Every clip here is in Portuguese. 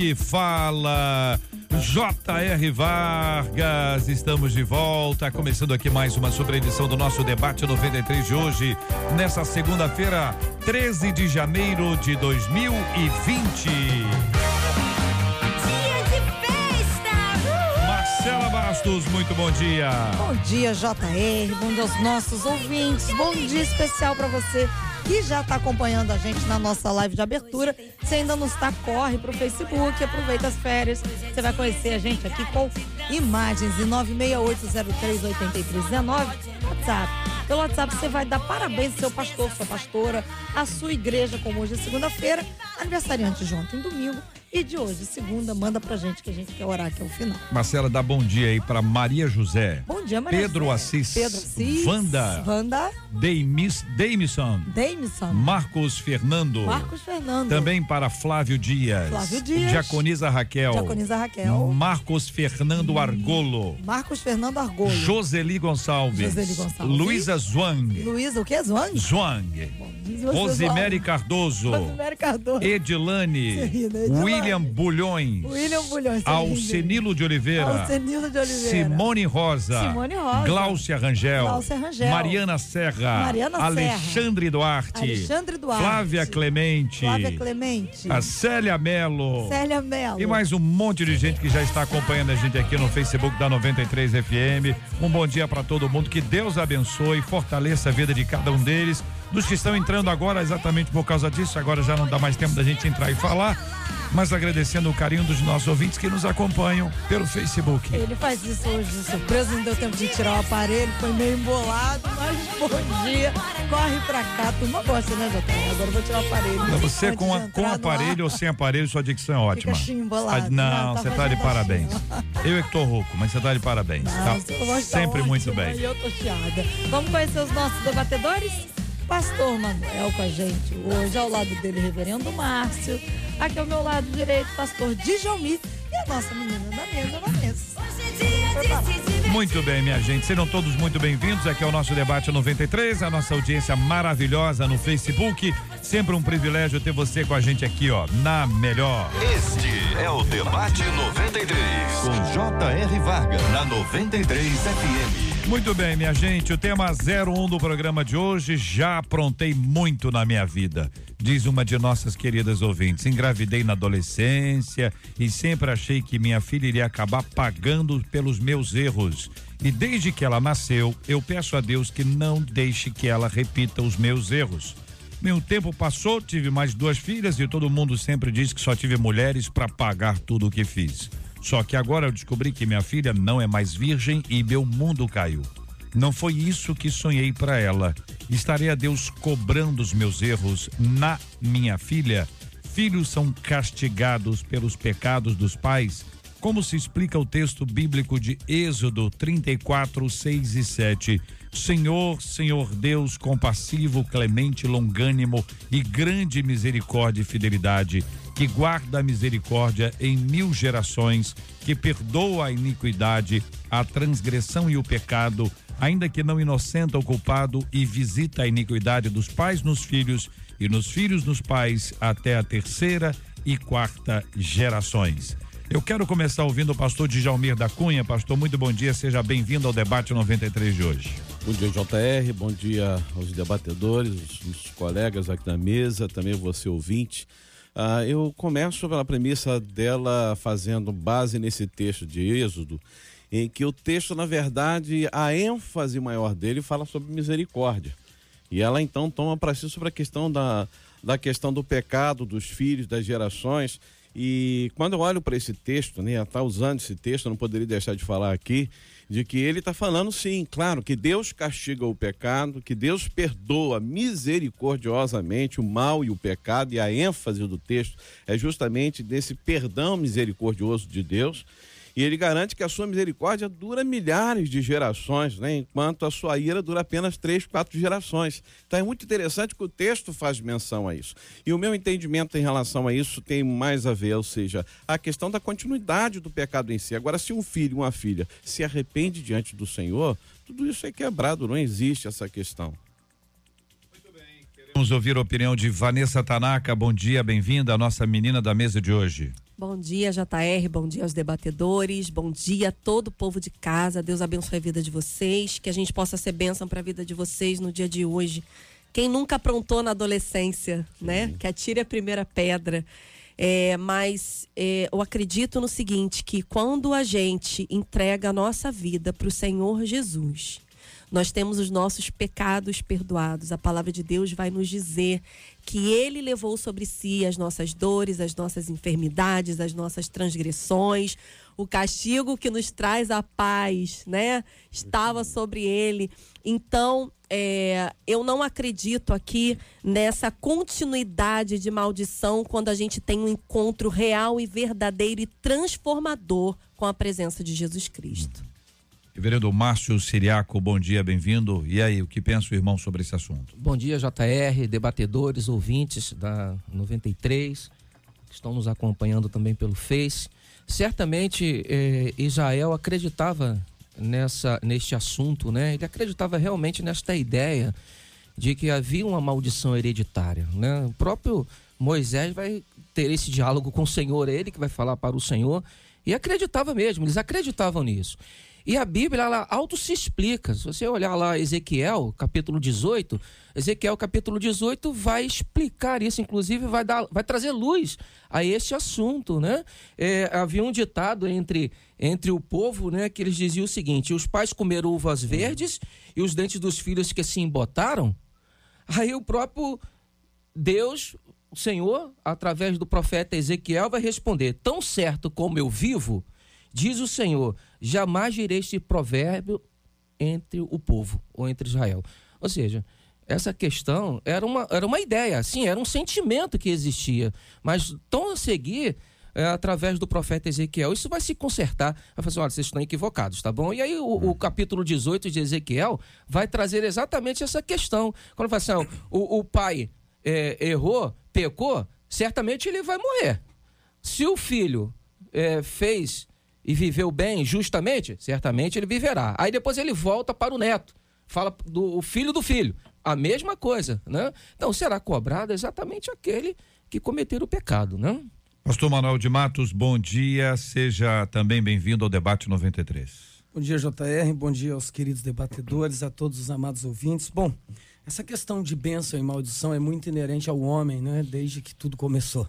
aqui fala J.R. Vargas, estamos de volta, começando aqui mais uma sobre edição do nosso debate 93 de hoje, nessa segunda-feira, 13 de janeiro de 2020. Marcela Bastos, muito bom dia. Bom dia, JR. Bom dia aos nossos ouvintes. Bom dia especial para você que já está acompanhando a gente na nossa live de abertura. Se ainda não está, corre para o Facebook, aproveita as férias. Você vai conhecer a gente aqui com imagens em 968038319, WhatsApp. Pelo WhatsApp você vai dar parabéns ao seu pastor, sua pastora, a sua igreja, como hoje é segunda-feira, aniversariante de ontem, domingo e de hoje, segunda, manda pra gente que a gente quer orar aqui ao final. Marcela, dá bom dia aí pra Maria José. Bom dia, Maria Pedro José. Assis. Pedro Assis. Wanda. Wanda. Deimis, Deimison. Deimison. Marcos Fernando. Marcos Fernando. Também para Flávio Dias. Flávio Dias. Diaconisa Raquel. Diaconisa Raquel. Marcos Fernando Argolo. Marcos Fernando Argolo. Joseli Gonçalves. Joseli Gonçalves. Luísa Zwang. Luísa, o que é Zwang? Zwang. Rosemary Cardoso. Rosemary Cardoso. Edilane. Edilane. William Bulhões. William Bulhões. Alcenilo de Oliveira. Alcenilo de Oliveira. Simone Rosa. Simone Rosa. Gláucia Rangel. Gláucia Rangel. Mariana Serra. Mariana Alexandre Serra. Duarte. Alexandre Duarte. Flávia Clemente. Flávia Clemente. A Célia Melo. Célia Melo. E mais um monte de gente que já está acompanhando a gente aqui no Facebook da 93 FM. Um bom dia para todo mundo. Que Deus abençoe, fortaleça a vida de cada um deles. Dos que estão entrando agora, exatamente por causa disso, agora já não dá mais tempo da gente entrar e falar mas agradecendo o carinho dos nossos ouvintes que nos acompanham pelo Facebook. Ele faz isso hoje de surpresa, não deu tempo de tirar o aparelho, foi meio embolado, mas bom dia. Corre pra cá, turma gosta, né, doutor? Agora eu vou tirar o aparelho. Não, você com, a, com aparelho ou sem aparelho, sua dicção é ótima. Fica embolado, ah, não, você tá, de parabéns. Eu é que tô rouco, mas você tá de parabéns. Não, tá sempre muito bem. Eu tô chiada. Vamos conhecer os nossos debatedores? Pastor Manuel com a gente hoje, ao lado dele, Reverendo Márcio. Aqui ao meu lado direito, pastor Djalmi e a nossa menina da mesa, Vanessa. Muito bem, minha gente. Sejam todos muito bem-vindos aqui ao nosso debate 93, a nossa audiência maravilhosa no Facebook. Sempre um privilégio ter você com a gente aqui, ó, na melhor. Este é o debate 93 com J.R. Vargas na 93 FM. Muito bem, minha gente, o tema 01 do programa de hoje, já aprontei muito na minha vida, diz uma de nossas queridas ouvintes. Engravidei na adolescência e sempre achei que minha filha iria acabar pagando pelos meus erros. E desde que ela nasceu, eu peço a Deus que não deixe que ela repita os meus erros. Meu tempo passou, tive mais duas filhas e todo mundo sempre diz que só tive mulheres para pagar tudo o que fiz. Só que agora eu descobri que minha filha não é mais virgem e meu mundo caiu. Não foi isso que sonhei para ela. Estarei a Deus cobrando os meus erros na minha filha. Filhos são castigados pelos pecados dos pais, como se explica o texto bíblico de Êxodo 34, 6 e 7. Senhor, Senhor Deus, compassivo, clemente, longânimo e grande misericórdia e fidelidade que guarda a misericórdia em mil gerações, que perdoa a iniquidade, a transgressão e o pecado, ainda que não inocenta o culpado, e visita a iniquidade dos pais nos filhos e nos filhos nos pais até a terceira e quarta gerações. Eu quero começar ouvindo o pastor Djalmir da Cunha. Pastor, muito bom dia, seja bem-vindo ao debate 93 de hoje. Bom dia, JR, bom dia aos debatedores, os colegas aqui na mesa, também você ouvinte. Uh, eu começo pela premissa dela fazendo base nesse texto de Êxodo, em que o texto, na verdade, a ênfase maior dele fala sobre misericórdia. E ela então toma para si sobre a questão da, da questão do pecado, dos filhos, das gerações. E quando eu olho para esse texto, né, está usando esse texto, eu não poderia deixar de falar aqui, de que ele está falando sim, claro, que Deus castiga o pecado, que Deus perdoa misericordiosamente o mal e o pecado, e a ênfase do texto é justamente desse perdão misericordioso de Deus. E ele garante que a sua misericórdia dura milhares de gerações, né? enquanto a sua ira dura apenas três, quatro gerações. Então é muito interessante que o texto faz menção a isso. E o meu entendimento em relação a isso tem mais a ver, ou seja, a questão da continuidade do pecado em si. Agora, se um filho, uma filha, se arrepende diante do Senhor, tudo isso é quebrado, não existe essa questão. Vamos ouvir a opinião de Vanessa Tanaka. Bom dia, bem-vinda, a nossa menina da mesa de hoje. Bom dia, JR. Bom dia aos debatedores. Bom dia a todo o povo de casa. Deus abençoe a vida de vocês. Que a gente possa ser bênção para a vida de vocês no dia de hoje. Quem nunca aprontou na adolescência, né? Que atire a primeira pedra. É, mas é, eu acredito no seguinte: que quando a gente entrega a nossa vida para o Senhor Jesus, nós temos os nossos pecados perdoados. A palavra de Deus vai nos dizer que ele levou sobre si as nossas dores, as nossas enfermidades, as nossas transgressões. O castigo que nos traz a paz, né? Estava sobre ele. Então, é, eu não acredito aqui nessa continuidade de maldição quando a gente tem um encontro real e verdadeiro e transformador com a presença de Jesus Cristo. Reverendo Márcio Siriaco, bom dia, bem-vindo. E aí, o que pensa o irmão sobre esse assunto? Bom dia, JR, debatedores, ouvintes da 93, que estão nos acompanhando também pelo Face. Certamente eh, Israel acreditava nessa, neste assunto, né? Ele acreditava realmente nesta ideia de que havia uma maldição hereditária, né? O próprio Moisés vai ter esse diálogo com o Senhor, ele que vai falar para o Senhor, e acreditava mesmo, eles acreditavam nisso. E a Bíblia, ela auto se explica. Se você olhar lá Ezequiel, capítulo 18, Ezequiel, capítulo 18, vai explicar isso, inclusive vai, dar, vai trazer luz a esse assunto, né? É, havia um ditado entre, entre o povo, né, que eles diziam o seguinte: os pais comeram uvas verdes e os dentes dos filhos que se embotaram. Aí o próprio Deus, o Senhor, através do profeta Ezequiel, vai responder: tão certo como eu vivo, diz o Senhor jamais direi este provérbio entre o povo ou entre Israel. Ou seja, essa questão era uma, era uma ideia, sim, era um sentimento que existia, mas tão a seguir é, através do profeta Ezequiel. Isso vai se consertar. Vai fazer, assim, olha, vocês estão equivocados, tá bom? E aí o, o capítulo 18 de Ezequiel vai trazer exatamente essa questão. Quando fala assim, o, o pai é, errou, pecou, certamente ele vai morrer. Se o filho é, fez e viveu bem, justamente, certamente ele viverá. Aí depois ele volta para o neto, fala do filho do filho, a mesma coisa, né? Então será cobrado exatamente aquele que cometer o pecado, né? Pastor Manuel de Matos, bom dia, seja também bem-vindo ao debate 93. Bom dia, JR, bom dia aos queridos debatedores, a todos os amados ouvintes. Bom, essa questão de bênção e maldição é muito inerente ao homem, né? Desde que tudo começou.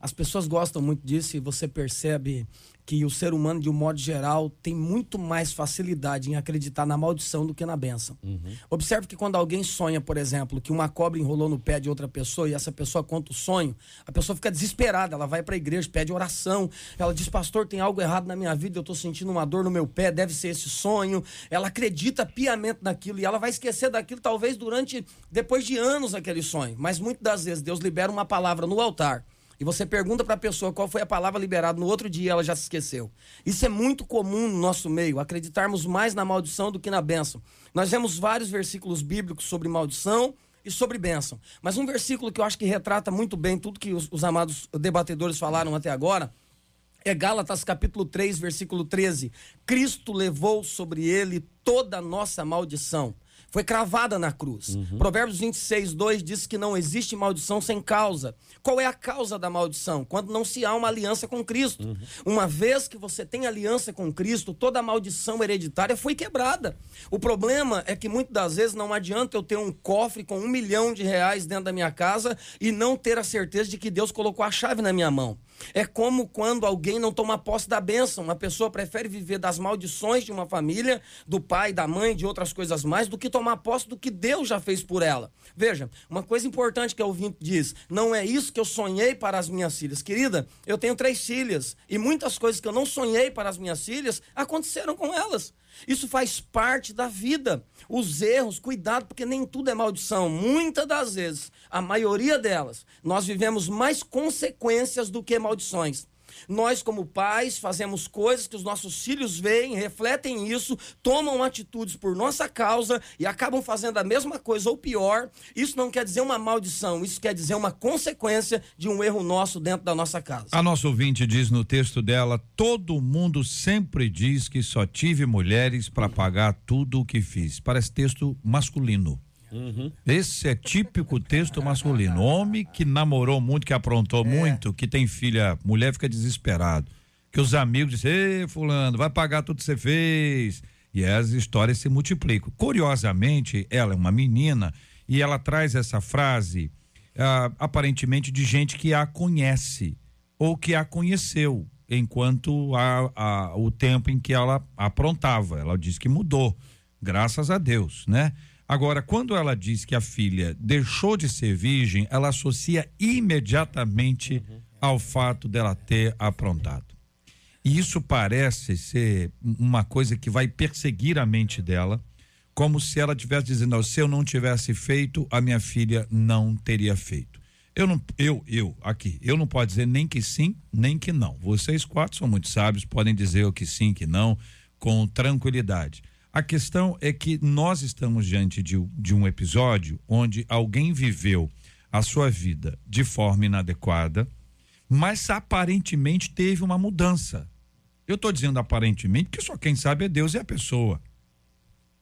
As pessoas gostam muito disso e você percebe que o ser humano, de um modo geral, tem muito mais facilidade em acreditar na maldição do que na benção. Uhum. Observe que quando alguém sonha, por exemplo, que uma cobra enrolou no pé de outra pessoa e essa pessoa conta o sonho, a pessoa fica desesperada, ela vai para a igreja, pede oração, ela diz: Pastor, tem algo errado na minha vida, eu estou sentindo uma dor no meu pé, deve ser esse sonho. Ela acredita piamente naquilo e ela vai esquecer daquilo, talvez durante, depois de anos, aquele sonho. Mas muitas das vezes Deus libera uma palavra no altar e você pergunta para a pessoa qual foi a palavra liberada no outro dia, ela já se esqueceu. Isso é muito comum no nosso meio, acreditarmos mais na maldição do que na bênção. Nós vemos vários versículos bíblicos sobre maldição e sobre bênção. Mas um versículo que eu acho que retrata muito bem tudo que os, os amados debatedores falaram até agora é Gálatas capítulo 3, versículo 13. Cristo levou sobre ele toda a nossa maldição foi cravada na cruz. Uhum. Provérbios 26, 2 diz que não existe maldição sem causa. Qual é a causa da maldição? Quando não se há uma aliança com Cristo. Uhum. Uma vez que você tem aliança com Cristo, toda a maldição hereditária foi quebrada. O problema é que muitas das vezes não adianta eu ter um cofre com um milhão de reais dentro da minha casa e não ter a certeza de que Deus colocou a chave na minha mão. É como quando alguém não toma posse da bênção. Uma pessoa prefere viver das maldições de uma família, do pai, da mãe, de outras coisas mais, do que tomar posse do que Deus já fez por ela. Veja, uma coisa importante que o ouvinte diz: não é isso que eu sonhei para as minhas filhas. Querida, eu tenho três filhas e muitas coisas que eu não sonhei para as minhas filhas aconteceram com elas. Isso faz parte da vida. Os erros, cuidado, porque nem tudo é maldição. Muitas das vezes, a maioria delas, nós vivemos mais consequências do que maldições. Nós, como pais, fazemos coisas que os nossos filhos veem, refletem isso, tomam atitudes por nossa causa e acabam fazendo a mesma coisa ou pior. Isso não quer dizer uma maldição, isso quer dizer uma consequência de um erro nosso dentro da nossa casa. A nossa ouvinte diz no texto dela: todo mundo sempre diz que só tive mulheres para pagar tudo o que fiz. Parece texto masculino. Esse é típico texto masculino. Homem que namorou muito, que aprontou muito, que tem filha, mulher fica desesperado. Que os amigos dizem, ei, fulano, vai pagar tudo que você fez. E as histórias se multiplicam. Curiosamente, ela é uma menina e ela traz essa frase ah, aparentemente de gente que a conhece ou que a conheceu enquanto a, a, o tempo em que ela aprontava. Ela diz que mudou, graças a Deus, né? Agora, quando ela diz que a filha deixou de ser virgem, ela associa imediatamente ao fato dela ter aprontado. E isso parece ser uma coisa que vai perseguir a mente dela, como se ela estivesse dizendo: se eu não tivesse feito, a minha filha não teria feito. Eu não, eu, eu, aqui, eu não posso dizer nem que sim, nem que não. Vocês quatro são muito sábios, podem dizer o que sim, que não, com tranquilidade. A questão é que nós estamos diante de, de um episódio onde alguém viveu a sua vida de forma inadequada, mas aparentemente teve uma mudança. Eu estou dizendo aparentemente porque só quem sabe é Deus e a pessoa.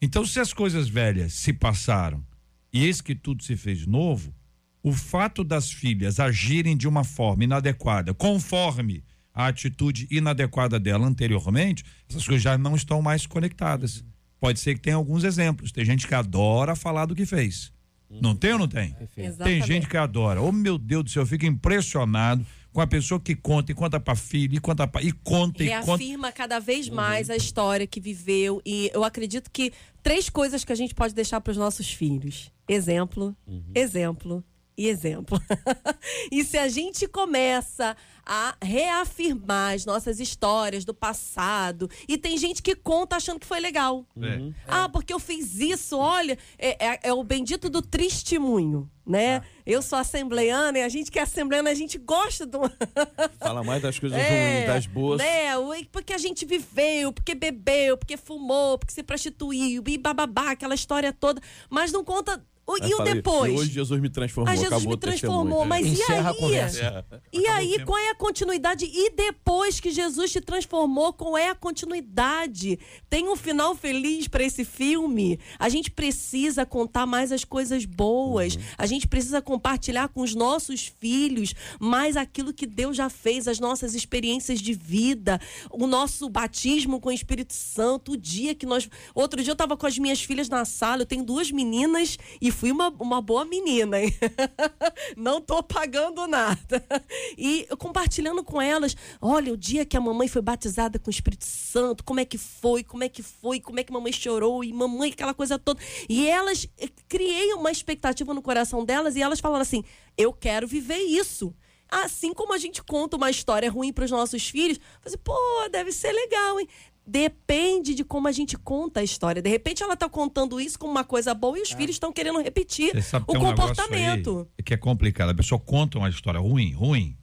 Então, se as coisas velhas se passaram e eis que tudo se fez novo, o fato das filhas agirem de uma forma inadequada, conforme a atitude inadequada dela anteriormente, essas coisas já não estão mais conectadas. Pode ser que tenha alguns exemplos. Tem gente que adora falar do que fez. Não tem ou não tem? Tem Exatamente. gente que adora. Oh, meu Deus do céu, eu fico impressionado com a pessoa que conta e conta pra filha, e conta pra. E conta e. Reafirma cada vez mais a história que viveu. E eu acredito que três coisas que a gente pode deixar para os nossos filhos: exemplo, exemplo e exemplo. e se a gente começa a reafirmar as nossas histórias do passado, e tem gente que conta achando que foi legal. É. Ah, porque eu fiz isso, olha, é, é- é o bendito do testemunho, né? Eu sou assembleiana e a gente que é assembleiana, a gente gosta do. Fala mais das coisas É, ruins, das boas. Né? Porque a gente viveu, porque bebeu, porque fumou, porque se prostituiu, e bababá, aquela história toda. Mas não conta. O- e o falei, depois? E hoje Jesus me transformou, Ah, Jesus acabou me transformou, mas e Encerra a aí? conversa. E aí, qual é a continuidade? E depois que Jesus te transformou, qual é a continuidade? Tem um final feliz para esse filme? A gente precisa contar mais as coisas boas. A gente precisa compartilhar com os nossos filhos mais aquilo que Deus já fez, as nossas experiências de vida, o nosso batismo com o Espírito Santo, o dia que nós. Outro dia eu estava com as minhas filhas na sala, eu tenho duas meninas e fui uma, uma boa menina, hein? Não tô pagando nada. E eu compartilhando com elas, olha, o dia que a mamãe foi batizada com o Espírito Santo, como é que foi, como é que foi, como é que mamãe chorou, e mamãe, aquela coisa toda. E elas, eh, criei uma expectativa no coração delas, e elas falaram assim: eu quero viver isso. Assim como a gente conta uma história ruim para os nossos filhos, você, pô, deve ser legal, hein? Depende de como a gente conta a história. De repente ela tá contando isso como uma coisa boa e os filhos estão querendo repetir o tem um comportamento. aí que é complicado. A pessoa conta uma história ruim, ruim,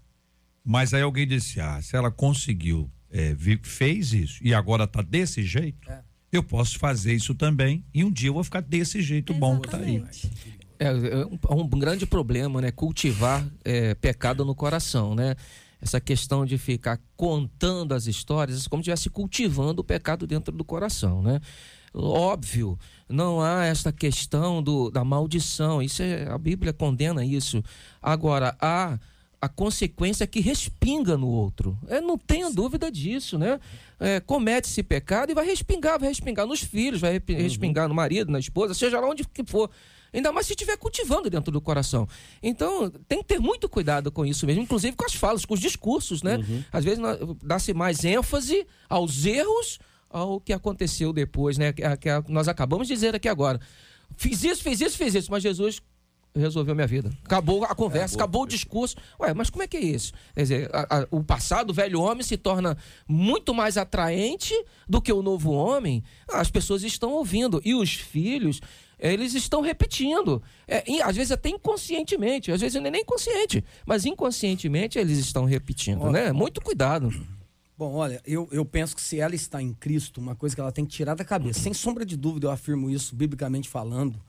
mas aí alguém disse: ah, se ela conseguiu, é, fez isso e agora tá desse jeito, eu posso fazer isso também e um dia eu vou ficar desse jeito bom que tá aí. É, é um, é um grande problema, né? Cultivar é, pecado no coração, né? Essa questão de ficar contando as histórias, é como se estivesse cultivando o pecado dentro do coração, né? Óbvio, não há esta questão do, da maldição, isso é, a Bíblia condena isso. Agora, há a consequência que respinga no outro. É, não tenha dúvida disso, né? É, comete esse pecado e vai respingar, vai respingar nos filhos, vai repi- respingar no marido, na esposa, seja lá onde que for. Ainda mais se estiver cultivando dentro do coração. Então, tem que ter muito cuidado com isso mesmo, inclusive com as falas, com os discursos, né? Às vezes dá-se mais ênfase aos erros ao que aconteceu depois, né? Que, que nós acabamos de dizer aqui agora. Fiz isso, fiz isso, fiz isso, mas Jesus resolveu minha vida. Acabou a conversa, acabou, o discurso. Ué, mas como é que é isso? Quer dizer, a- a- o passado, o velho homem, se torna muito mais atraente do que o novo homem. As pessoas estão ouvindo. E os filhos, eles estão repetindo. É, às vezes até inconscientemente, às vezes é nem consciente, mas inconscientemente eles estão repetindo, né? Muito cuidado. Bom, olha, eu, eu penso que se ela está em Cristo, uma coisa que ela tem que tirar da cabeça, sem sombra de dúvida, eu afirmo isso, biblicamente falando,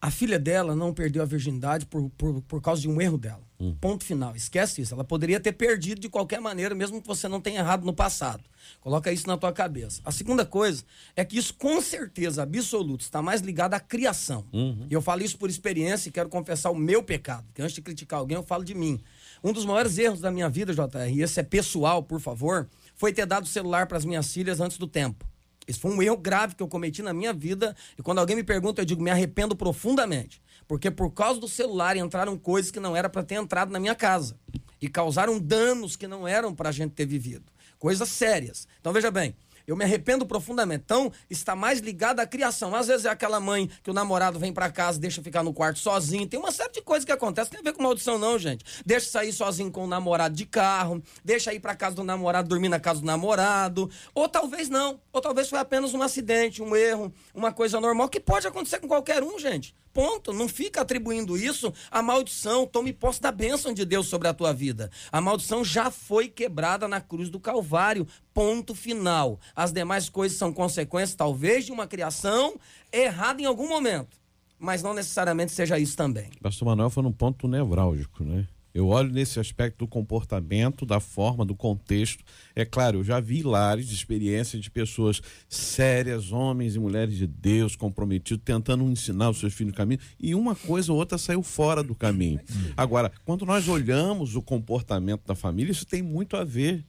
A filha dela não perdeu a virgindade por, por, por causa de um erro dela. Ponto final. Esquece isso. Ela poderia ter perdido de qualquer maneira, mesmo que você não tenha errado no passado. Coloca isso na tua cabeça. A segunda coisa é que isso, com certeza absoluta, está mais ligado à criação. E eu falo isso por experiência e quero confessar o meu pecado. Que antes de criticar alguém, eu falo de mim. Um dos maiores erros da minha vida, JR, e esse é pessoal, por favor, foi ter dado o celular para as minhas filhas antes do tempo. Esse foi um erro grave que eu cometi na minha vida. E quando alguém me pergunta, eu digo, me arrependo profundamente. Porque por causa do celular entraram coisas que não era para ter entrado na minha casa. E causaram danos que não eram para a gente ter vivido. Coisas sérias. Então veja bem, eu me arrependo profundamente. Então, está mais ligado à criação. Às vezes é aquela mãe que o namorado vem para casa, deixa ficar no quarto sozinho. Tem uma série de coisas que acontecem. Não tem a ver com maldição, não, gente. Deixa sair sozinho com o namorado de carro. Deixa ir para casa do namorado, dormir na casa do namorado. Ou talvez não. Ou talvez foi apenas um acidente, um erro, uma coisa normal que pode acontecer com qualquer um, gente. Ponto. Não fica atribuindo isso à maldição. Tome posse da bênção de Deus sobre a tua vida. A maldição já foi quebrada na cruz do Calvário. Ponto final. As demais coisas são consequências, talvez, de uma criação errada em algum momento. Mas não necessariamente seja isso também. Pastor Manuel foi num ponto nevrálgico, né? Eu olho nesse aspecto do comportamento, da forma, do contexto. É claro, eu já vi lares de experiência de pessoas sérias, homens e mulheres de Deus, comprometidos, tentando ensinar os seus filhos no caminho, e uma coisa ou outra saiu fora do caminho. Agora, quando nós olhamos o comportamento da família, isso tem muito a ver.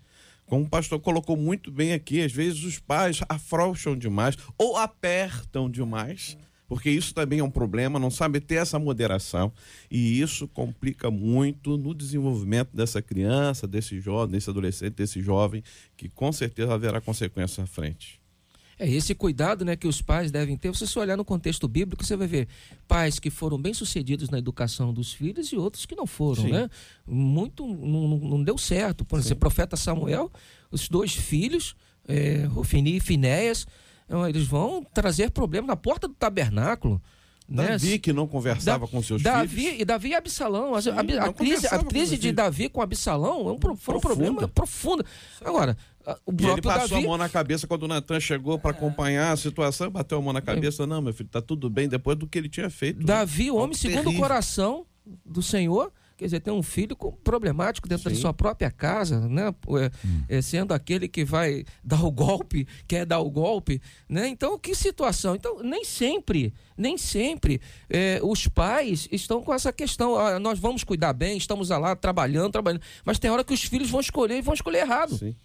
Como o pastor colocou muito bem aqui, às vezes os pais afrouxam demais ou apertam demais porque isso também é um problema, não sabe ter essa moderação e isso complica muito no desenvolvimento dessa criança, desse jovem, desse adolescente, desse jovem, que com certeza haverá consequências à frente. É esse cuidado né, que os pais devem ter. Se você olhar no contexto bíblico, você vai ver pais que foram bem-sucedidos na educação dos filhos e outros que não foram. Sim. Né? Muito não, não deu certo. Por exemplo, o profeta Samuel, os dois filhos, é, Ofini e Finéias, eles vão trazer problemas na porta do tabernáculo. Né? Davi que não conversava Da- com seus Davi, filhos. E Davi e Absalão. A, Sim, a, a crise, a crise de filhos. Davi com Absalão é um, foi um problema profundo. Agora, o E ele passou Davi. a mão na cabeça quando o Natan chegou para acompanhar a situação, bateu a mão na cabeça. Não, meu filho, tá tudo bem depois do que ele tinha feito. Davi, o homem Algo segundo o coração do Senhor, quer dizer, tem um filho com- problemático dentro da Sim. sua própria casa, né? É, é, sendo aquele que vai dar o golpe, quer dar o golpe, né? Então, que situação? Então, nem sempre, nem sempre é, os pais estão com essa questão. ah, nós vamos cuidar bem, estamos lá trabalhando, trabalhando, mas tem hora que os filhos vão escolher e vão escolher errado. Sim.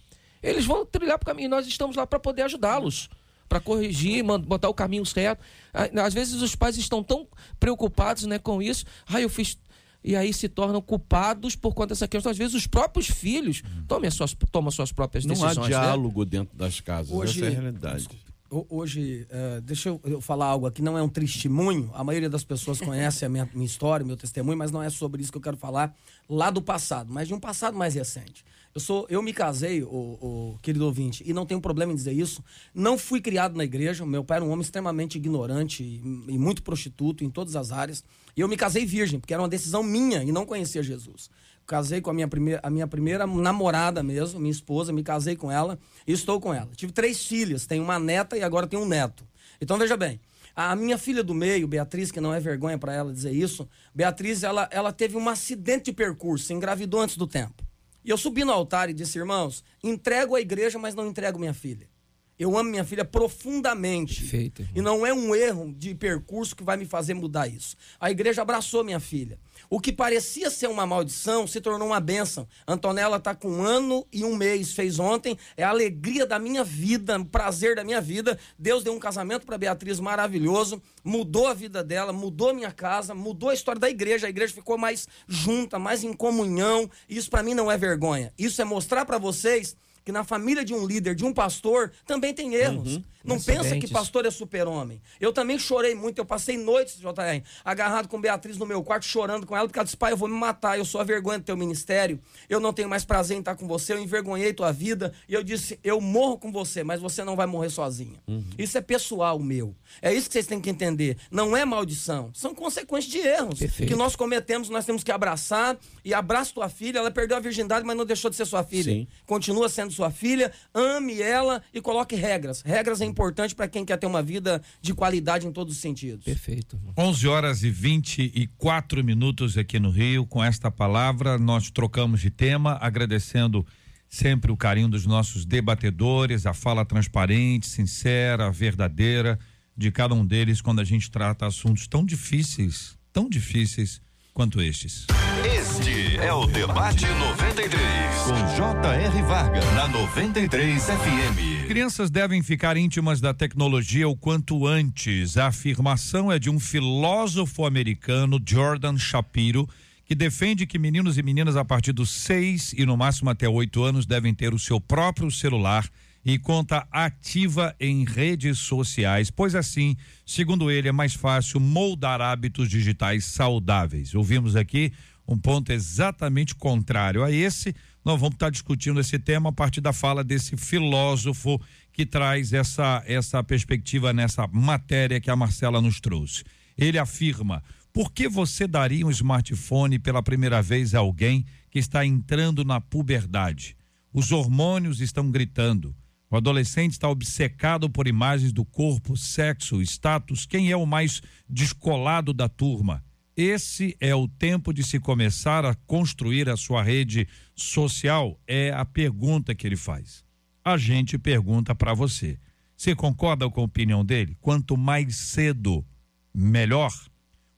Eles vão trilhar para o caminho e nós estamos lá para poder ajudá-los, para corrigir, botar o caminho certo. Ah, Às vezes os pais estão tão preocupados né, com isso. Ah, eu fiz. E aí se tornam culpados por conta dessa questão. Às vezes os próprios filhos tomam as suas, tomam suas próprias Não há decisões. né? diálogo dentro das casas. Hoje- Essa é a realidade. Ho- Hoje, eh, deixa eu, eu falar algo aqui, não é um testemunho, a maioria das pessoas conhece a minha, minha história, meu testemunho, mas não é sobre isso que eu quero falar lá do passado, mas de um passado mais recente. Eu sou, eu me casei, o, o querido ouvinte, e não tenho problema em dizer isso. Não fui criado na igreja. Meu pai era um homem extremamente ignorante e, e muito prostituto em todas as áreas. E eu me casei virgem, porque era uma decisão minha e não conhecia Jesus. Casei com a minha primeira, a minha primeira namorada mesmo, minha esposa, me casei com ela e estou com ela. Tive três filhas, tenho uma neta e agora tenho um neto. Então veja bem, a minha filha do meio, Beatriz, que não é vergonha para ela dizer isso, Beatriz, ela, ela teve um acidente de percurso, engravidou antes do tempo. E eu subi no altar e disse, irmãos, entrego a igreja, mas não entrego minha filha. Eu amo minha filha profundamente. Perfeito. E não é um erro de percurso que vai me fazer mudar isso. A igreja abraçou minha filha. O que parecia ser uma maldição se tornou uma bênção. Antonella está com um ano e um mês, fez ontem. É a alegria da minha vida, o prazer da minha vida. Deus deu um casamento para Beatriz maravilhoso, mudou a vida dela, mudou a minha casa, mudou a história da igreja. A igreja ficou mais junta, mais em comunhão. Isso para mim não é vergonha. Isso é mostrar para vocês que na família de um líder, de um pastor, também tem erros. Não pensa que pastor é super-homem. Eu também chorei muito, eu passei noites, JR, agarrado com Beatriz no meu quarto, chorando com ela, porque ela disse, pai, eu vou me matar, eu sou a vergonha do teu ministério, eu não tenho mais prazer em estar com você, eu envergonhei tua vida, e eu disse, eu morro com você, mas você não vai morrer sozinha. Isso é pessoal meu. É isso que vocês têm que entender. Não é maldição, são consequências de erros Perfeito. que nós cometemos, nós temos que abraçar, e abraça tua filha, ela perdeu a virgindade, mas não deixou de ser sua filha. Sim. Continua sendo sua filha, ame ela e coloque regras. Regras é importante para quem quer ter uma vida de qualidade em todos os sentidos. Perfeito. 11 horas e 24 minutos aqui no Rio. Com esta palavra, nós trocamos de tema, agradecendo sempre o carinho dos nossos debatedores, a fala transparente, sincera, verdadeira de cada um deles quando a gente trata assuntos tão difíceis, tão difíceis quanto estes. Este é o Debate 93, com J.R. Varga, na 93 FM. Crianças devem ficar íntimas da tecnologia o quanto antes. A afirmação é de um filósofo americano, Jordan Shapiro, que defende que meninos e meninas a partir dos seis e no máximo até oito anos devem ter o seu próprio celular e conta ativa em redes sociais, pois assim, segundo ele, é mais fácil moldar hábitos digitais saudáveis. Ouvimos aqui um ponto exatamente contrário a esse. Nós vamos estar discutindo esse tema a partir da fala desse filósofo que traz essa essa perspectiva nessa matéria que a Marcela nos trouxe. Ele afirma: por que você daria um smartphone pela primeira vez a alguém que está entrando na puberdade? Os hormônios estão gritando. O adolescente está obcecado por imagens do corpo, sexo, status, quem é o mais descolado da turma. Esse é o tempo de se começar a construir a sua rede social? É a pergunta que ele faz. A gente pergunta para você. Você concorda com a opinião dele? Quanto mais cedo, melhor.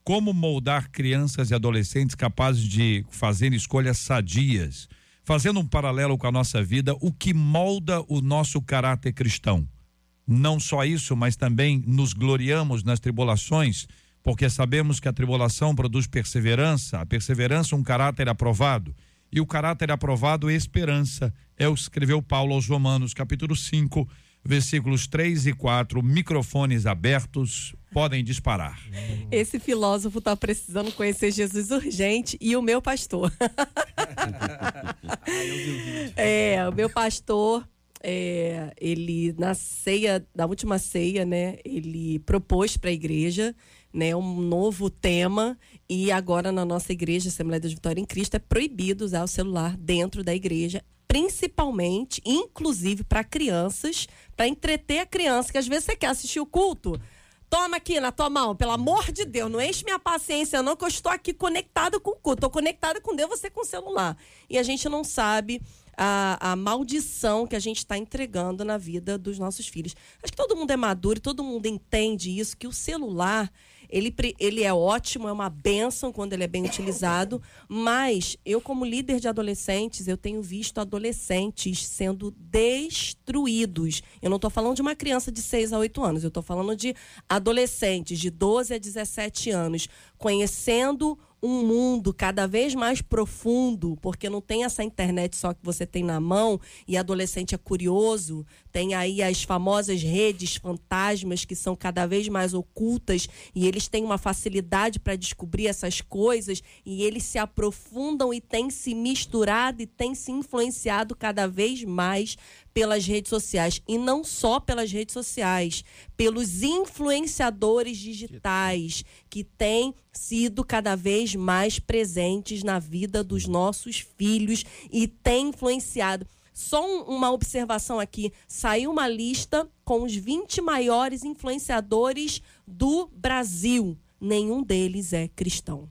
Como moldar crianças e adolescentes capazes de fazer escolhas sadias? Fazendo um paralelo com a nossa vida, o que molda o nosso caráter cristão. Não só isso, mas também nos gloriamos nas tribulações, porque sabemos que a tribulação produz perseverança, a perseverança um caráter aprovado, e o caráter aprovado é esperança. É o que escreveu Paulo aos Romanos, capítulo 5, versículos 3 e 4, microfones abertos, podem disparar. Esse filósofo está precisando conhecer Jesus urgente e o meu pastor. é, o meu pastor, é, ele na ceia, na última ceia, né, ele propôs para a igreja, né, um novo tema e agora na nossa igreja, Assembleia da Vitória em Cristo, é proibido usar o celular dentro da igreja principalmente, inclusive para crianças, para entreter a criança, que às vezes você quer assistir o culto. Toma aqui na tua mão, pelo amor de Deus, não enche minha paciência, não, que eu estou aqui conectada com o culto. Estou conectada com Deus, você com o celular. E a gente não sabe a, a maldição que a gente está entregando na vida dos nossos filhos. Acho que todo mundo é maduro, todo mundo entende isso, que o celular ele, ele é ótimo, é uma benção quando ele é bem utilizado, mas eu, como líder de adolescentes, eu tenho visto adolescentes sendo destruídos. Eu não estou falando de uma criança de 6 a 8 anos, eu estou falando de adolescentes de 12 a 17 anos conhecendo um mundo cada vez mais profundo, porque não tem essa internet só que você tem na mão e adolescente é curioso, tem aí as famosas redes fantasmas que são cada vez mais ocultas e eles têm uma facilidade para descobrir essas coisas e eles se aprofundam e têm se misturado e têm se influenciado cada vez mais pelas redes sociais e não só pelas redes sociais, pelos influenciadores digitais que têm sido cada vez mais presentes na vida dos nossos filhos e têm influenciado. Só uma observação aqui: saiu uma lista com os 20 maiores influenciadores do Brasil. Nenhum deles é cristão.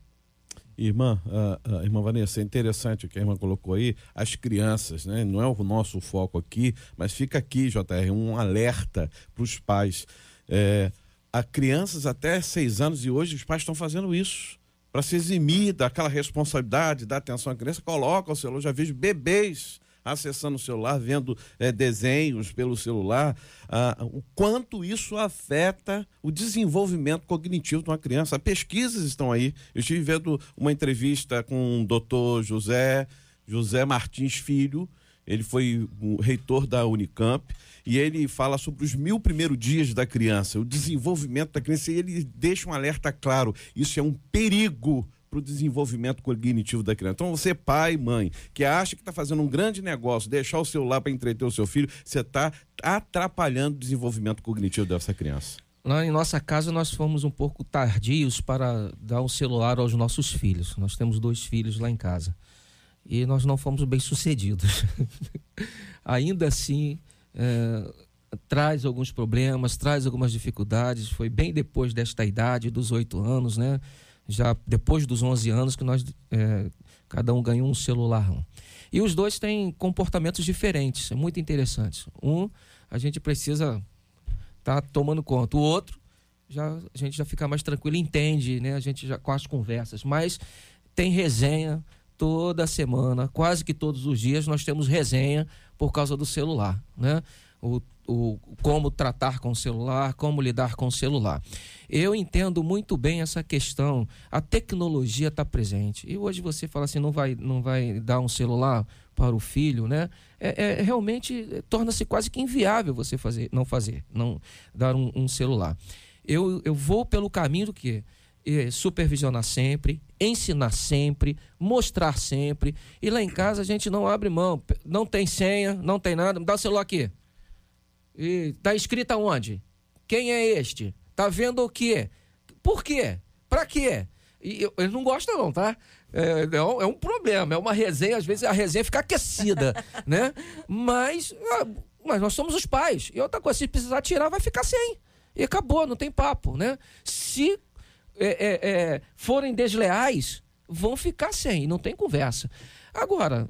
Irmã, a, a, irmã Vanessa, é interessante o que a irmã colocou aí, as crianças, né? Não é o nosso foco aqui, mas fica aqui, JR, um alerta para os pais. É, a crianças até seis anos e hoje os pais estão fazendo isso. Para se eximir daquela responsabilidade, da atenção à criança, coloca o celular. Já vejo bebês acessando o celular, vendo é, desenhos pelo celular, ah, o quanto isso afeta o desenvolvimento cognitivo de uma criança. Pesquisas estão aí. Eu estive vendo uma entrevista com o doutor José, José Martins Filho, ele foi o reitor da Unicamp e ele fala sobre os mil primeiros dias da criança, o desenvolvimento da criança, e ele deixa um alerta claro: isso é um perigo para o desenvolvimento cognitivo da criança. Então, você, pai, mãe, que acha que está fazendo um grande negócio, deixar o celular para entreter o seu filho, você está atrapalhando o desenvolvimento cognitivo dessa criança. Lá em nossa casa, nós fomos um pouco tardios para dar um celular aos nossos filhos. Nós temos dois filhos lá em casa. e nós não fomos bem sucedidos. Ainda assim, é, traz alguns problemas, traz algumas dificuldades. Foi bem depois desta idade, dos oito anos, né? Já depois dos 11 anos que nós é, cada um ganhou um celular. E os dois têm comportamentos diferentes, é muito interessante. Um, a gente precisa estar tá tomando conta. O outro, já, a gente já fica mais tranquilo, entende, né? A gente já com as conversas. Mas tem resenha toda semana, quase que todos os dias nós temos resenha por causa do celular, né? O, o, como tratar com o celular, como lidar com o celular. Eu entendo muito bem essa questão. A tecnologia está presente. E hoje você fala assim, não vai, não vai dar um celular para o filho, né? É, é realmente torna-se quase que inviável você fazer, não fazer, não dar um, um celular. Eu, eu vou pelo caminho do que supervisionar sempre, ensinar sempre, mostrar sempre. E lá em casa a gente não abre mão. Não tem senha, não tem nada. Me dá o celular aqui. E tá escrito aonde? Quem é este? Tá vendo o quê? Por quê? Pra quê? E ele não gosta não, tá? É, é, um, é, problema, é uma resenha, às vezes a resenha fica aquecida, né? Mas, ah, mas nós somos os pais. E outra coisa, se precisar tirar, vai ficar sem. E acabou, não tem papo, né? Se é, é, é, forem desleais, vão ficar sem, não tem conversa. Agora,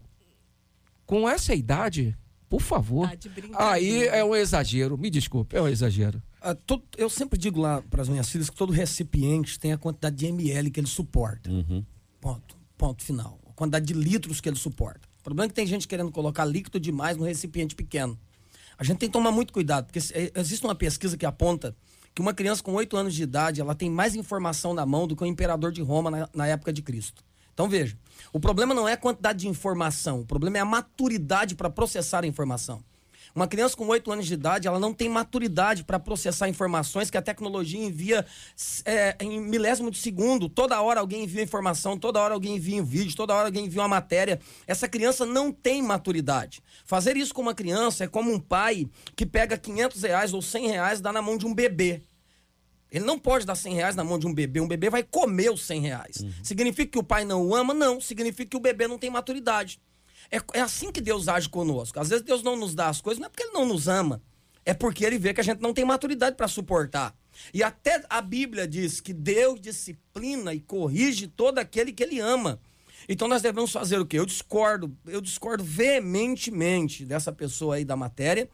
com essa idade, por favor, ah, aí é um exagero, me desculpe, é um exagero. Ah, todo, eu sempre digo lá para as minhas filhas que todo recipiente tem a quantidade de ml que ele suporta. Uhum. Ponto. Ponto final. A quantidade de litros que ele suporta. O problema é que tem gente querendo colocar líquido demais no recipiente pequeno. A gente tem que tomar muito cuidado, porque é, existe uma pesquisa que aponta que uma criança com 8 anos de idade ela tem mais informação na mão do que o imperador de Roma na, na época de Cristo. Então veja, o problema não é a quantidade de informação, o problema é a maturidade para processar a informação. Uma criança com 8 anos de idade, ela não tem maturidade para processar informações que a tecnologia envia é, em milésimo de segundo. Toda hora alguém envia informação, toda hora alguém envia um vídeo, toda hora alguém envia uma matéria. Essa criança não tem maturidade. Fazer isso com uma criança é como um pai que pega 500 reais ou 100 reais e dá na mão de um bebê. Ele não pode dar 100 reais na mão de um bebê. Um bebê vai comer os 100 reais. Uhum. Significa que o pai não o ama? Não. Significa que o bebê não tem maturidade. É, é assim que Deus age conosco. Às vezes Deus não nos dá as coisas, não é porque Ele não nos ama, é porque Ele vê que a gente não tem maturidade para suportar. E até a Bíblia diz que Deus disciplina e corrige todo aquele que Ele ama. Então nós devemos fazer o quê? Eu discordo, eu discordo veementemente dessa pessoa aí da matéria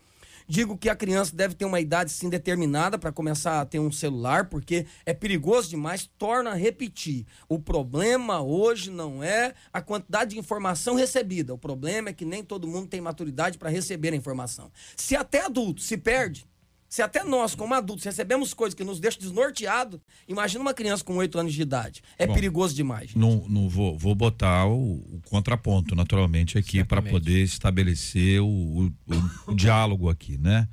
Digo que a criança deve ter uma idade sim determinada para começar a ter um celular, porque é perigoso demais. Torna a repetir. O problema hoje não é a quantidade de informação recebida. O problema é que nem todo mundo tem maturidade para receber a informação. Se até adulto se perde, se até nós, como adultos, recebemos coisas que nos deixam desnorteados, imagina uma criança com 8 anos de idade. É Bom, perigoso demais. Gente. Não, não vou, vou botar o, o contraponto, naturalmente, aqui para poder estabelecer o, o, o diálogo aqui, né?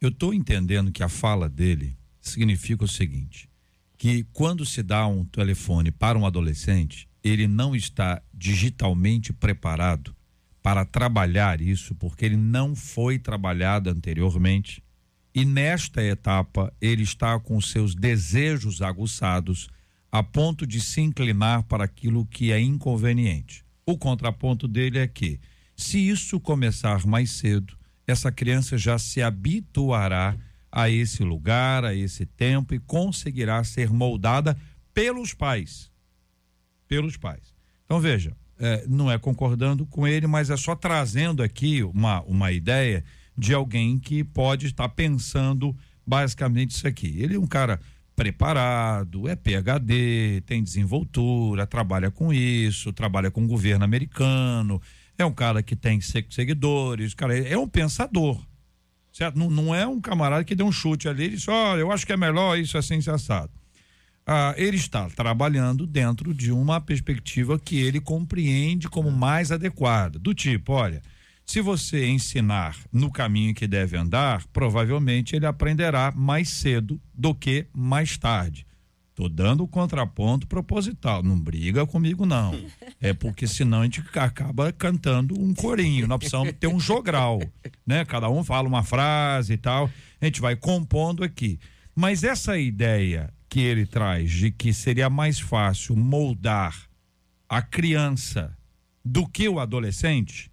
Eu estou entendendo que a fala dele significa o seguinte: que quando se dá um telefone para um adolescente, ele não está digitalmente preparado para trabalhar isso, porque ele não foi trabalhado anteriormente e nesta etapa ele está com seus desejos aguçados a ponto de se inclinar para aquilo que é inconveniente. O contraponto dele é que, se isso começar mais cedo, essa criança já se habituará a esse lugar, a esse tempo e conseguirá ser moldada pelos pais. Pelos pais. Então veja, é, não é concordando com ele, mas é só trazendo aqui uma, uma ideia de alguém que pode estar pensando basicamente isso aqui. Ele é um cara preparado, é PhD, tem desenvoltura, trabalha com isso, trabalha com o governo americano, é um cara que tem seguidores, cara, é um pensador. Certo? Não, não é um camarada que deu um chute ali e disse, olha, eu acho que é melhor isso assim, assado. Ah, ele está trabalhando dentro de uma perspectiva que ele compreende como mais adequada, do tipo, olha, se você ensinar no caminho que deve andar, provavelmente ele aprenderá mais cedo do que mais tarde. Tô dando o contraponto proposital. Não briga comigo, não. É porque senão a gente acaba cantando um corinho. Nós precisamos ter um jogral, né? Cada um fala uma frase e tal. A gente vai compondo aqui. Mas essa ideia que ele traz de que seria mais fácil moldar a criança do que o adolescente,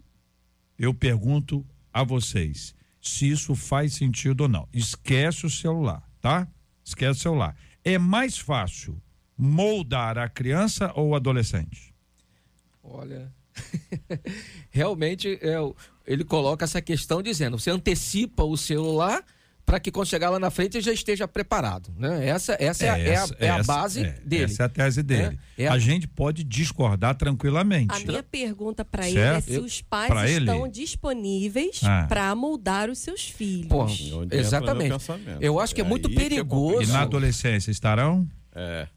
eu pergunto a vocês se isso faz sentido ou não. Esquece o celular, tá? Esquece o celular. É mais fácil moldar a criança ou o adolescente? Olha, realmente é, ele coloca essa questão dizendo: você antecipa o celular para que quando chegar lá na frente ele já esteja preparado. Né? Essa, essa é, a- é a, é a essa- base é, dele. Essa é a tese dele. É, é a- A gente pode discordar tranquilamente. A minha pergunta para ele é se os pais Pra ele? estão disponíveis Ah. para moldar os seus filhos. Exatamente. Eu acho que é muito é E perigoso. na adolescência estarão? É.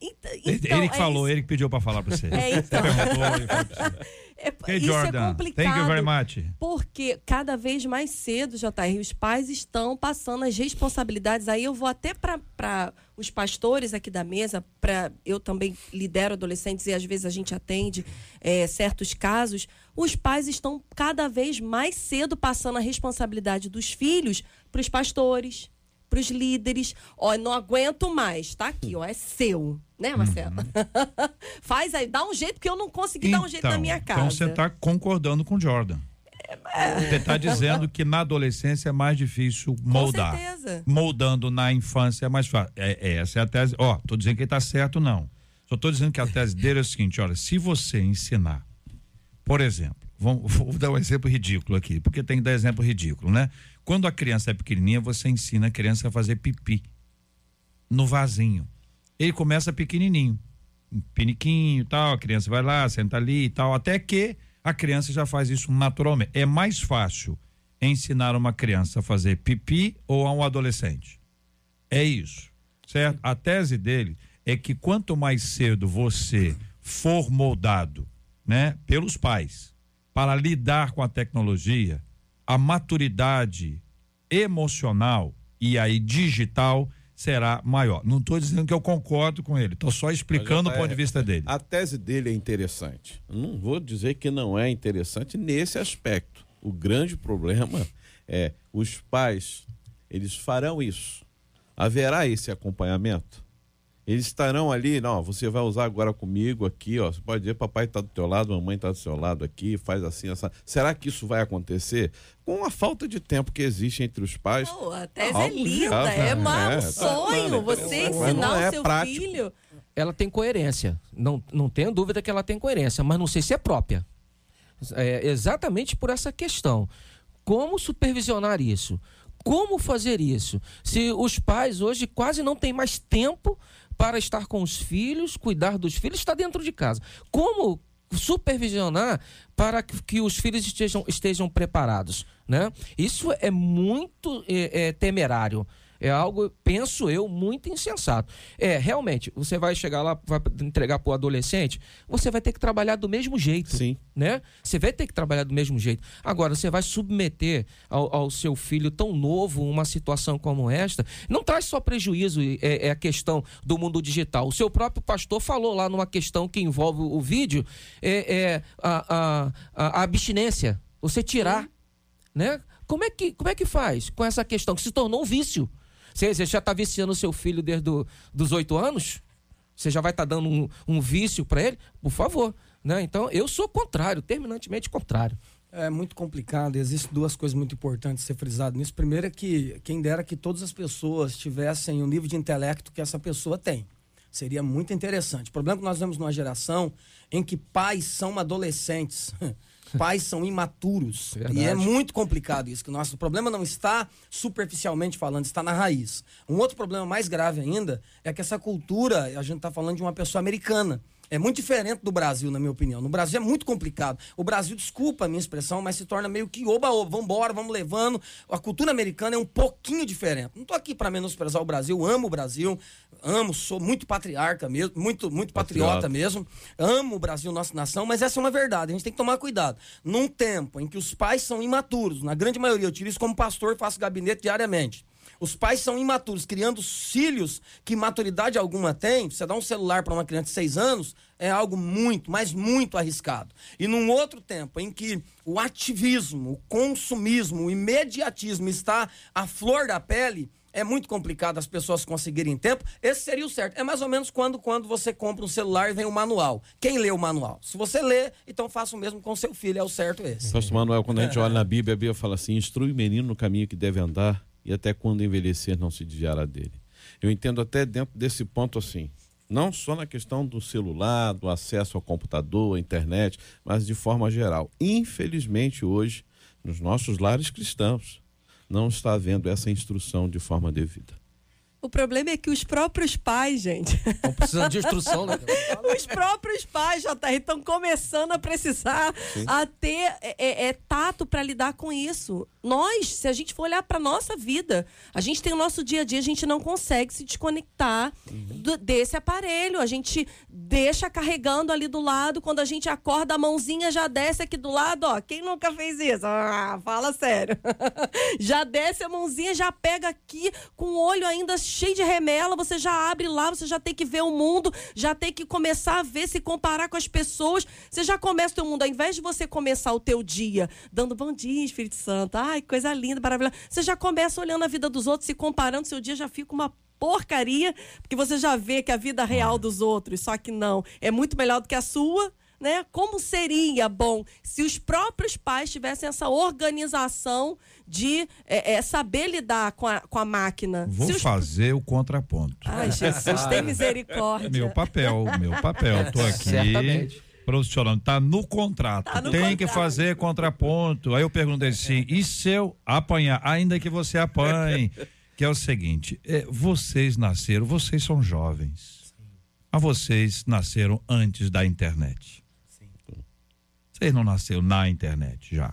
Então, ele então, ele que é falou, isso. ele que pediu para falar para você. É, então. Perguntou, ele falou pra você. É, isso Jordan. é complicado. Thank you very much. Porque cada vez mais cedo, JR, os pais estão passando as responsabilidades. Aí eu vou até para os pastores aqui da mesa, para eu também lidero adolescentes e às vezes a gente atende é, certos casos. Os pais estão cada vez mais cedo passando a responsabilidade dos filhos para os pastores, para os líderes. Ó, não aguento mais, tá aqui, ó, é seu, né, Marcelo? Faz aí, dá um jeito, porque eu não consegui dar um jeito na minha casa. Então você está concordando com o Jordan. Você está dizendo que na adolescência é mais difícil moldar. certeza. Moldando na infância é mais fácil. É, é, essa é a tese. Ó, tô dizendo que ele está certo, não. Só tô dizendo que a tese dele é o seguinte: olha, se você ensinar, por exemplo, vamos, vou dar um exemplo ridículo aqui, porque tem que dar exemplo ridículo, né? Quando a criança é pequenininha, você ensina a criança a fazer pipi no vasinho. Ele começa pequenininho, um piniquinho tal, a criança vai lá, senta ali e tal, até que a criança já faz isso naturalmente. É mais fácil ensinar uma criança a fazer pipi ou a um adolescente. É isso, certo? A tese dele é que quanto mais cedo você for moldado, né, pelos pais para lidar com a tecnologia, a maturidade emocional e aí digital será maior. Não estou dizendo que eu concordo com ele, estou só explicando o Mas, ponto de vista dele. A tese dele é interessante. Não vou dizer que não é interessante nesse aspecto. O grande problema é os pais, eles farão isso. Haverá esse acompanhamento? Eles estarão ali, não, você vai usar agora comigo aqui, ó. Você pode dizer, papai está do teu lado, mamãe está do seu lado aqui, faz assim, essa. Será que isso vai acontecer? Com a falta de tempo que existe entre os pais. Não, a tese é linda, viável, é, uma- é, um tá sonho falando, você ensinar é o seu prático. filho. ela tem coerência. Não, não tenho dúvida que ela tem coerência, mas não sei se é própria. É exatamente por essa questão. Como supervisionar isso? Como fazer isso? Se os pais hoje quase não têm mais tempo para estar com os filhos, cuidar dos filhos, está dentro de casa. Como supervisionar para que, os filhos estejam, estejam preparados? Né? Isso é muito é, é, temerário. É algo, penso eu, muito insensato. É, realmente, você vai chegar lá, vai entregar para o adolescente, você vai ter que trabalhar do mesmo jeito. Sim. Né? Você vai ter que trabalhar do mesmo jeito. Agora, você vai submeter ao, ao seu filho tão novo uma situação como esta, não traz só prejuízo, é, é a questão do mundo digital. O seu próprio pastor falou lá numa questão que envolve o vídeo, é, é a, a, a abstinência. Você tirar né? Como é que, como é que faz com essa questão que se tornou um vício? Você, você já está viciando o seu filho desde do, dos oito anos? Você já vai estar dando um, um vício para ele? Por favor. Né? Então, eu sou contrário, terminantemente contrário. É muito complicado. Existem duas coisas muito importantes a ser frisado nisso. Primeiro é que quem dera que todas as pessoas tivessem o nível de intelecto que essa pessoa tem. Seria muito interessante. O problema é que nós vemos numa geração em que pais são adolescentes. Pais são imaturos. Verdade. E é muito complicado isso. Que o nosso problema não está superficialmente falando, está na raiz. Um outro problema mais grave ainda é que essa cultura, a gente está falando de uma pessoa americana. É muito diferente do Brasil, na minha opinião. No Brasil é muito complicado. O Brasil, desculpa a minha expressão, mas se torna meio que oba-oba. Vamos embora, vamos levando. A cultura americana é um pouquinho diferente. Não estou aqui para menosprezar o Brasil. Amo o Brasil. Amo, sou muito patriarca mesmo. Muito, muito patriota, Patriota. mesmo. Amo o Brasil, nossa nação. Mas essa é uma verdade. A gente tem que tomar cuidado. Num tempo em que os pais são imaturos, na grande maioria, eu tiro isso como pastor, faço gabinete diariamente. Os pais são imaturos, criando filhos que maturidade alguma tem. Você dá um celular para uma criança de 6 anos é algo muito, mas muito arriscado. E num outro tempo em que o ativismo, o consumismo, o imediatismo está à flor da pele, é muito complicado as pessoas conseguirem tempo, esse seria o certo. É mais ou menos quando, quando você compra um celular e vem o manual. Quem lê o manual? Se você lê, então faça o mesmo com seu filho, é o certo esse. Pastor Manuel, quando a gente olha na Bíblia, a Bíblia fala assim: instrui o menino no caminho que deve andar e até quando envelhecer não se desviará dele. Eu entendo até dentro desse ponto assim, não só na questão do celular, do acesso ao computador, à internet, mas de forma geral. Infelizmente, hoje, nos nossos lares cristãos, não está havendo essa instrução de forma devida. O problema é que os próprios pais, gente. Estão precisando de instrução, né? os próprios pais, JR, estão começando a precisar a ter é, é, é, tato para lidar com isso. Nós, se a gente for olhar para nossa vida, a gente tem o nosso dia a dia, a gente não consegue se desconectar do- desse aparelho. A gente deixa carregando ali do lado, quando a gente acorda, a mãozinha já desce aqui do lado, ó. Quem nunca fez isso? Ah, fala sério. já desce a mãozinha, já pega aqui com o olho ainda cheio de remela, você já abre lá, você já tem que ver o mundo, já tem que começar a ver, se comparar com as pessoas. Você já começa o teu mundo, ao invés de você começar o teu dia dando bom dia, Espírito Santo, ai, coisa linda, maravilhosa. Você já começa olhando a vida dos outros, se comparando, seu dia já fica uma porcaria, porque você já vê que a vida real dos outros, só que não, é muito melhor do que a sua. Né? Como seria bom se os próprios pais tivessem essa organização de é, é, saber lidar com a, com a máquina? Vou Se os- fazer o contraponto. Ai, Jesus, tem misericórdia. Meu papel, meu papel. Tô aqui Certamente. profissional. Tá no contrato. Tá no Tem que contrato. fazer contraponto. Aí eu perguntei assim: e se eu apanhar? Ainda que você apanhe. Que é o seguinte: é, vocês nasceram, vocês são jovens. Mas vocês nasceram antes da internet. Vocês não nasceram na internet já.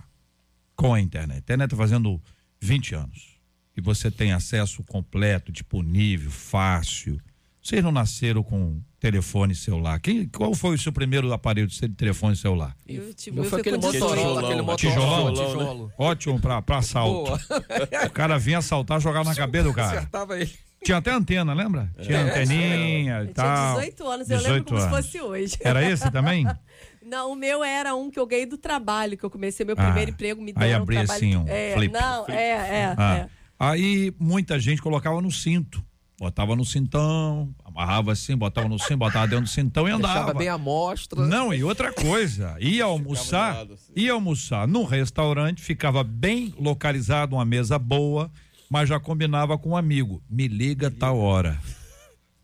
Com a internet. A internet está fazendo 20 anos. E você tem acesso completo, disponível, fácil. Vocês não nasceram com telefone celular. Quem, qual foi o seu primeiro aparelho de telefone celular? Eu, tipo, eu foi aquele de Motorola, zoio. aquele Motorola. Tijolão? Tijolo. Ótimo pra, pra assalto. Boa. O cara vinha assaltar, jogava na cabeça do cara. Acertava ele. Tinha até antena, lembra? Tinha anteninha e Eu tinha tal. 18 anos, eu lembro 18 como se anos. fosse hoje. Era esse também? Não, o meu era um que eu ganhei do trabalho, que eu comecei meu Ah, primeiro emprego, me aí deram um abria trabalho. assim, um é, flip. Não, é, é, Ah. é. Aí muita gente colocava no cinto. Botava no cintão, amarrava assim, botava no cinto, botava dentro do cintão e andava. Deixava bem a mostra. Não, e outra coisa, ia almoçar, lado, assim. ia almoçar num restaurante, ficava bem localizado, uma mesa boa, mas já combinava com um amigo, me liga tal hora.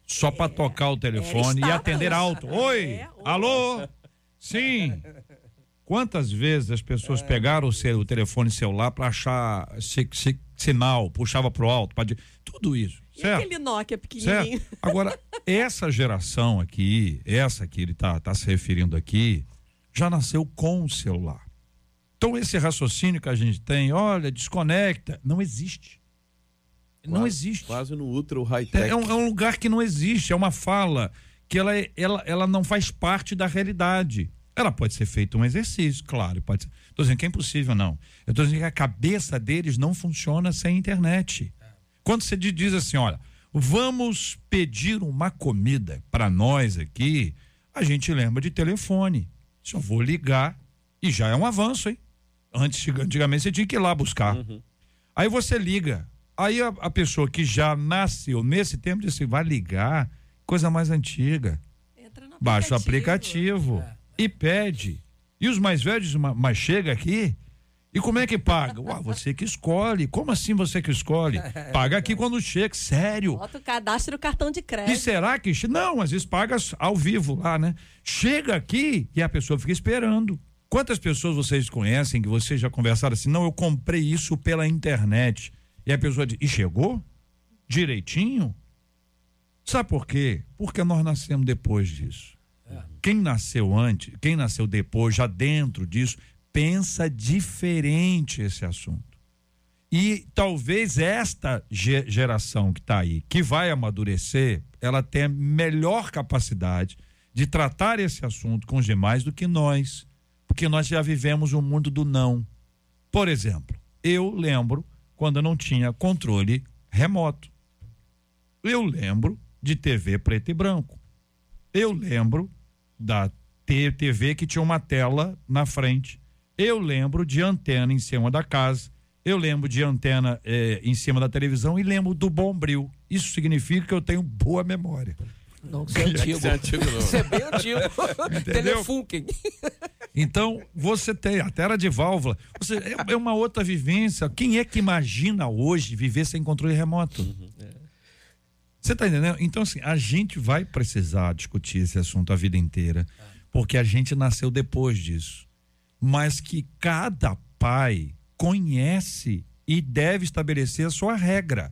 Só pra tocar o telefone e atender alto. Oi, É, oi. alô? Sim. Quantas vezes as pessoas pegaram o, seu, o telefone celular pra achar si- si- sinal, puxava pro alto, pra tudo isso, E certo? aquele Nokia pequenininho? Certo? Agora, essa geração aqui, essa que ele tá, tá se referindo aqui, já nasceu com o celular. Então, esse raciocínio que a gente tem, olha, desconecta, não existe. não Quase- existe. Quase no ultra É, high-tech. é um, é um lugar que não existe, é uma fala que ela, ela, ela não faz parte da realidade. Ela pode ser feita um exercício, claro, pode ser. Estou dizendo que é impossível, não. Eu estou dizendo que a cabeça deles não funciona sem internet. Quando você di- diz assim, olha, vamos pedir uma comida para nós aqui, a gente lembra de telefone. Só vou ligar e já é um avanço, hein? Antes, antigamente você tinha que ir lá buscar. Aí você liga. Aí a, a pessoa que já nasceu nesse tempo disse: vai ligar, coisa mais antiga. Entra no Baixa o aplicativo e pede. E os mais velhos dizem, "Mas- chega aqui. E como é que paga? Ué, você que escolhe. Como assim você que escolhe? Paga aqui quando chega. Sério. Bota o cadastro do cartão de E crédito. será que. Não, às vezes paga ao vivo lá, né? Chega aqui e a pessoa fica esperando. Quantas pessoas vocês conhecem que vocês já conversaram assim? Não, eu comprei isso pela internet. E a pessoa diz: e chegou? Direitinho? Sabe por quê? Porque nós nascemos depois disso. Quem nasceu antes, quem nasceu depois, já dentro disso, pensa diferente esse assunto. E talvez esta ge- geração que está aí, que vai amadurecer, ela tenha melhor capacidade de tratar esse assunto com os demais do que nós. Porque nós já vivemos um mundo do não. Por exemplo, eu lembro quando não tinha controle remoto. Eu lembro de TV preto e branco. Eu lembro da TV que tinha uma tela na frente. Eu lembro de antena em cima da casa eu lembro de antena eh, em cima da televisão e lembro do Bombril. Isso significa que eu tenho boa memória. Não, você é antigo. É antigo, não. Você é bem antigo. Telefunken. Então, você tem a terra de válvula. Você, é, é uma outra vivência. Quem é que imagina hoje viver sem controle remoto? Você tá entendendo? Então, assim, a gente vai precisar discutir esse assunto a vida inteira, porque a gente nasceu depois disso. Mas que cada pai conhece e deve estabelecer a sua regra.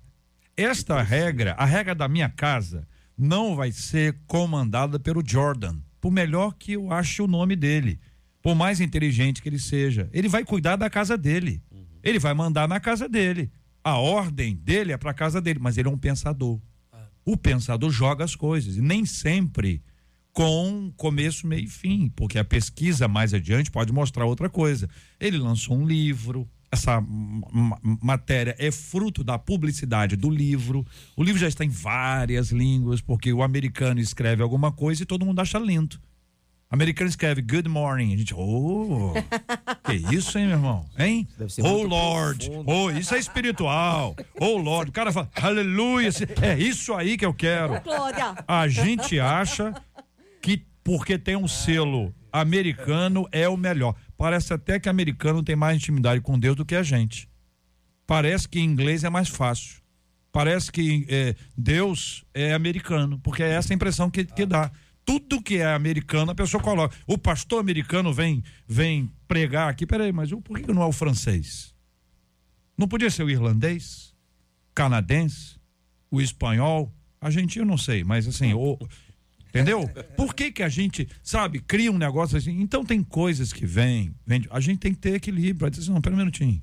Esta regra, a regra da minha casa, não vai ser comandada pelo Jordan, por melhor que eu ache o nome dele, por mais inteligente que ele seja. Ele vai cuidar da casa dele. Ele vai mandar na casa dele. A ordem dele é para a casa dele, mas ele é um pensador. O pensador joga as coisas e nem sempre com começo, meio e fim, porque a pesquisa mais adiante pode mostrar outra coisa. Ele lançou um livro, essa ma- matéria é fruto da publicidade do livro. O livro já está em várias línguas, porque o americano escreve alguma coisa e todo mundo acha lindo. Americano escreve good morning. A gente, oh, que isso, hein, meu irmão? Hein? Deve ser Oh, Lord. profundo. Oh, isso é espiritual. Oh, Lord. O cara fala, aleluia. É isso aí que eu quero. Glória. A gente acha que porque tem um selo americano é o melhor. Parece até que americano tem mais intimidade com Deus do que a gente. Parece que em inglês é mais fácil. Parece que eh, Deus é americano, porque é essa a impressão que, que dá. Tudo que é americano, a pessoa coloca. O pastor americano vem vem pregar aqui. Peraí, mas o- por que não é o francês? Não podia ser o irlandês? Canadense? O espanhol? Argentino, não sei, mas assim, o, Entendeu? Por que que a gente, sabe, cria um negócio assim? Então tem coisas que vêm, vem, a gente tem que ter equilíbrio. Aí diz assim, não, pera um minutinho.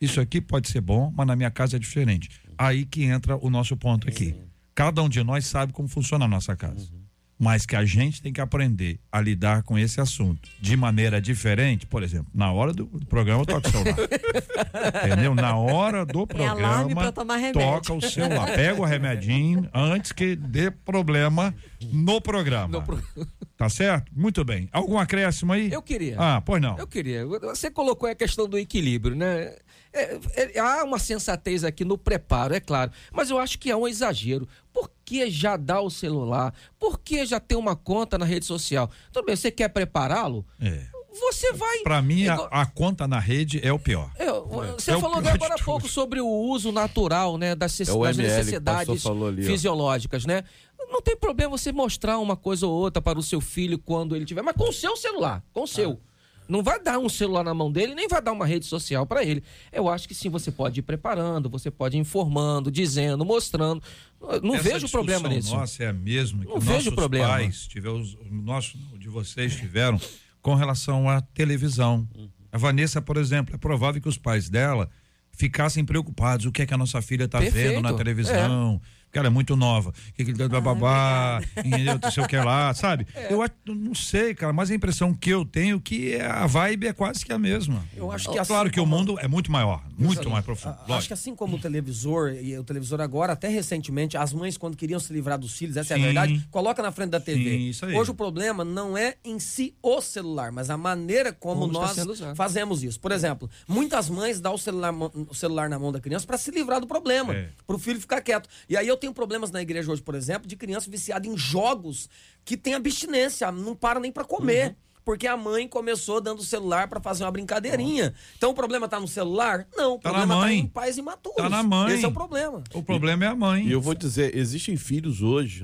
Isso aqui pode ser bom, mas na minha casa é diferente. Aí que entra o nosso ponto aqui. Cada um de nós sabe como funciona a nossa casa. Mas que a gente tem que aprender a lidar com esse assunto de maneira diferente. Por exemplo, na hora do programa toca o celular. Entendeu? Na hora do É alarme programa pra tomar remédio. toca o celular. Pega o remedinho antes que dê problema no programa. No pro- Tá certo? Muito bem. Algum acréscimo aí? Eu queria. Ah, pois não. Eu queria. Você colocou a questão do equilíbrio, né? É, é, há uma sensatez aqui no preparo, é claro. Mas eu acho que há um exagero. Por que já dá o celular? Por que já tem uma conta na rede social? Tudo bem, você quer prepará-lo? É. Você vai. Pra mim, a, a conta na rede é o pior. É, você É falou pior agora há pouco sobre o uso natural, né, das, É o das necessidades ali, ó. fisiológicas, né? Não tem problema você mostrar uma coisa ou outra para o seu filho quando ele tiver, mas com o seu celular, com o seu. Não vai dar um celular na mão dele, nem vai dar uma rede social para ele. Eu acho que sim, você pode ir preparando, você pode ir informando, dizendo, mostrando. Não Essa vejo problema nisso. Nossa, é a mesma que Não vejo nossos problema. pais tiveram, os- o nosso, o de vocês tiveram com relação à televisão. A Vanessa, por exemplo, é provável que os pais dela ficassem preocupados. O que é que a nossa filha está vendo na televisão? Porque ela é muito nova. Que, que ele tá babá, entendeu? Não sei o que lá, sabe? Eu acho- não sei, cara, mas a impressão que eu tenho é que a vibe é quase que a mesma. Eu acho que Claro assim que o mundo é muito maior, muito mais profundo. A- Acho lógico. que assim como o televisor, e o televisor agora, até recentemente, as mães, quando queriam se livrar dos filhos, essa é Sim. a verdade, coloca na frente da TV. Sim, isso aí. Hoje o problema não é em si o celular, mas a maneira como, Como nós fazemos isso. Por exemplo, muitas mães dão o celular, o celular na mão da criança para se livrar do problema, É. para o filho ficar quieto. E aí eu tenho problemas na igreja hoje, por exemplo, de criança viciada em jogos que tem abstinência, não para nem para comer. Uhum. Porque a mãe começou dando o celular para fazer uma brincadeirinha. Então o problema tá no celular? Não, o Tá na problema tá mãe. em pais imaturos. Tá na mãe. Esse é o problema. O problema é a mãe. E eu vou dizer, existem filhos hoje,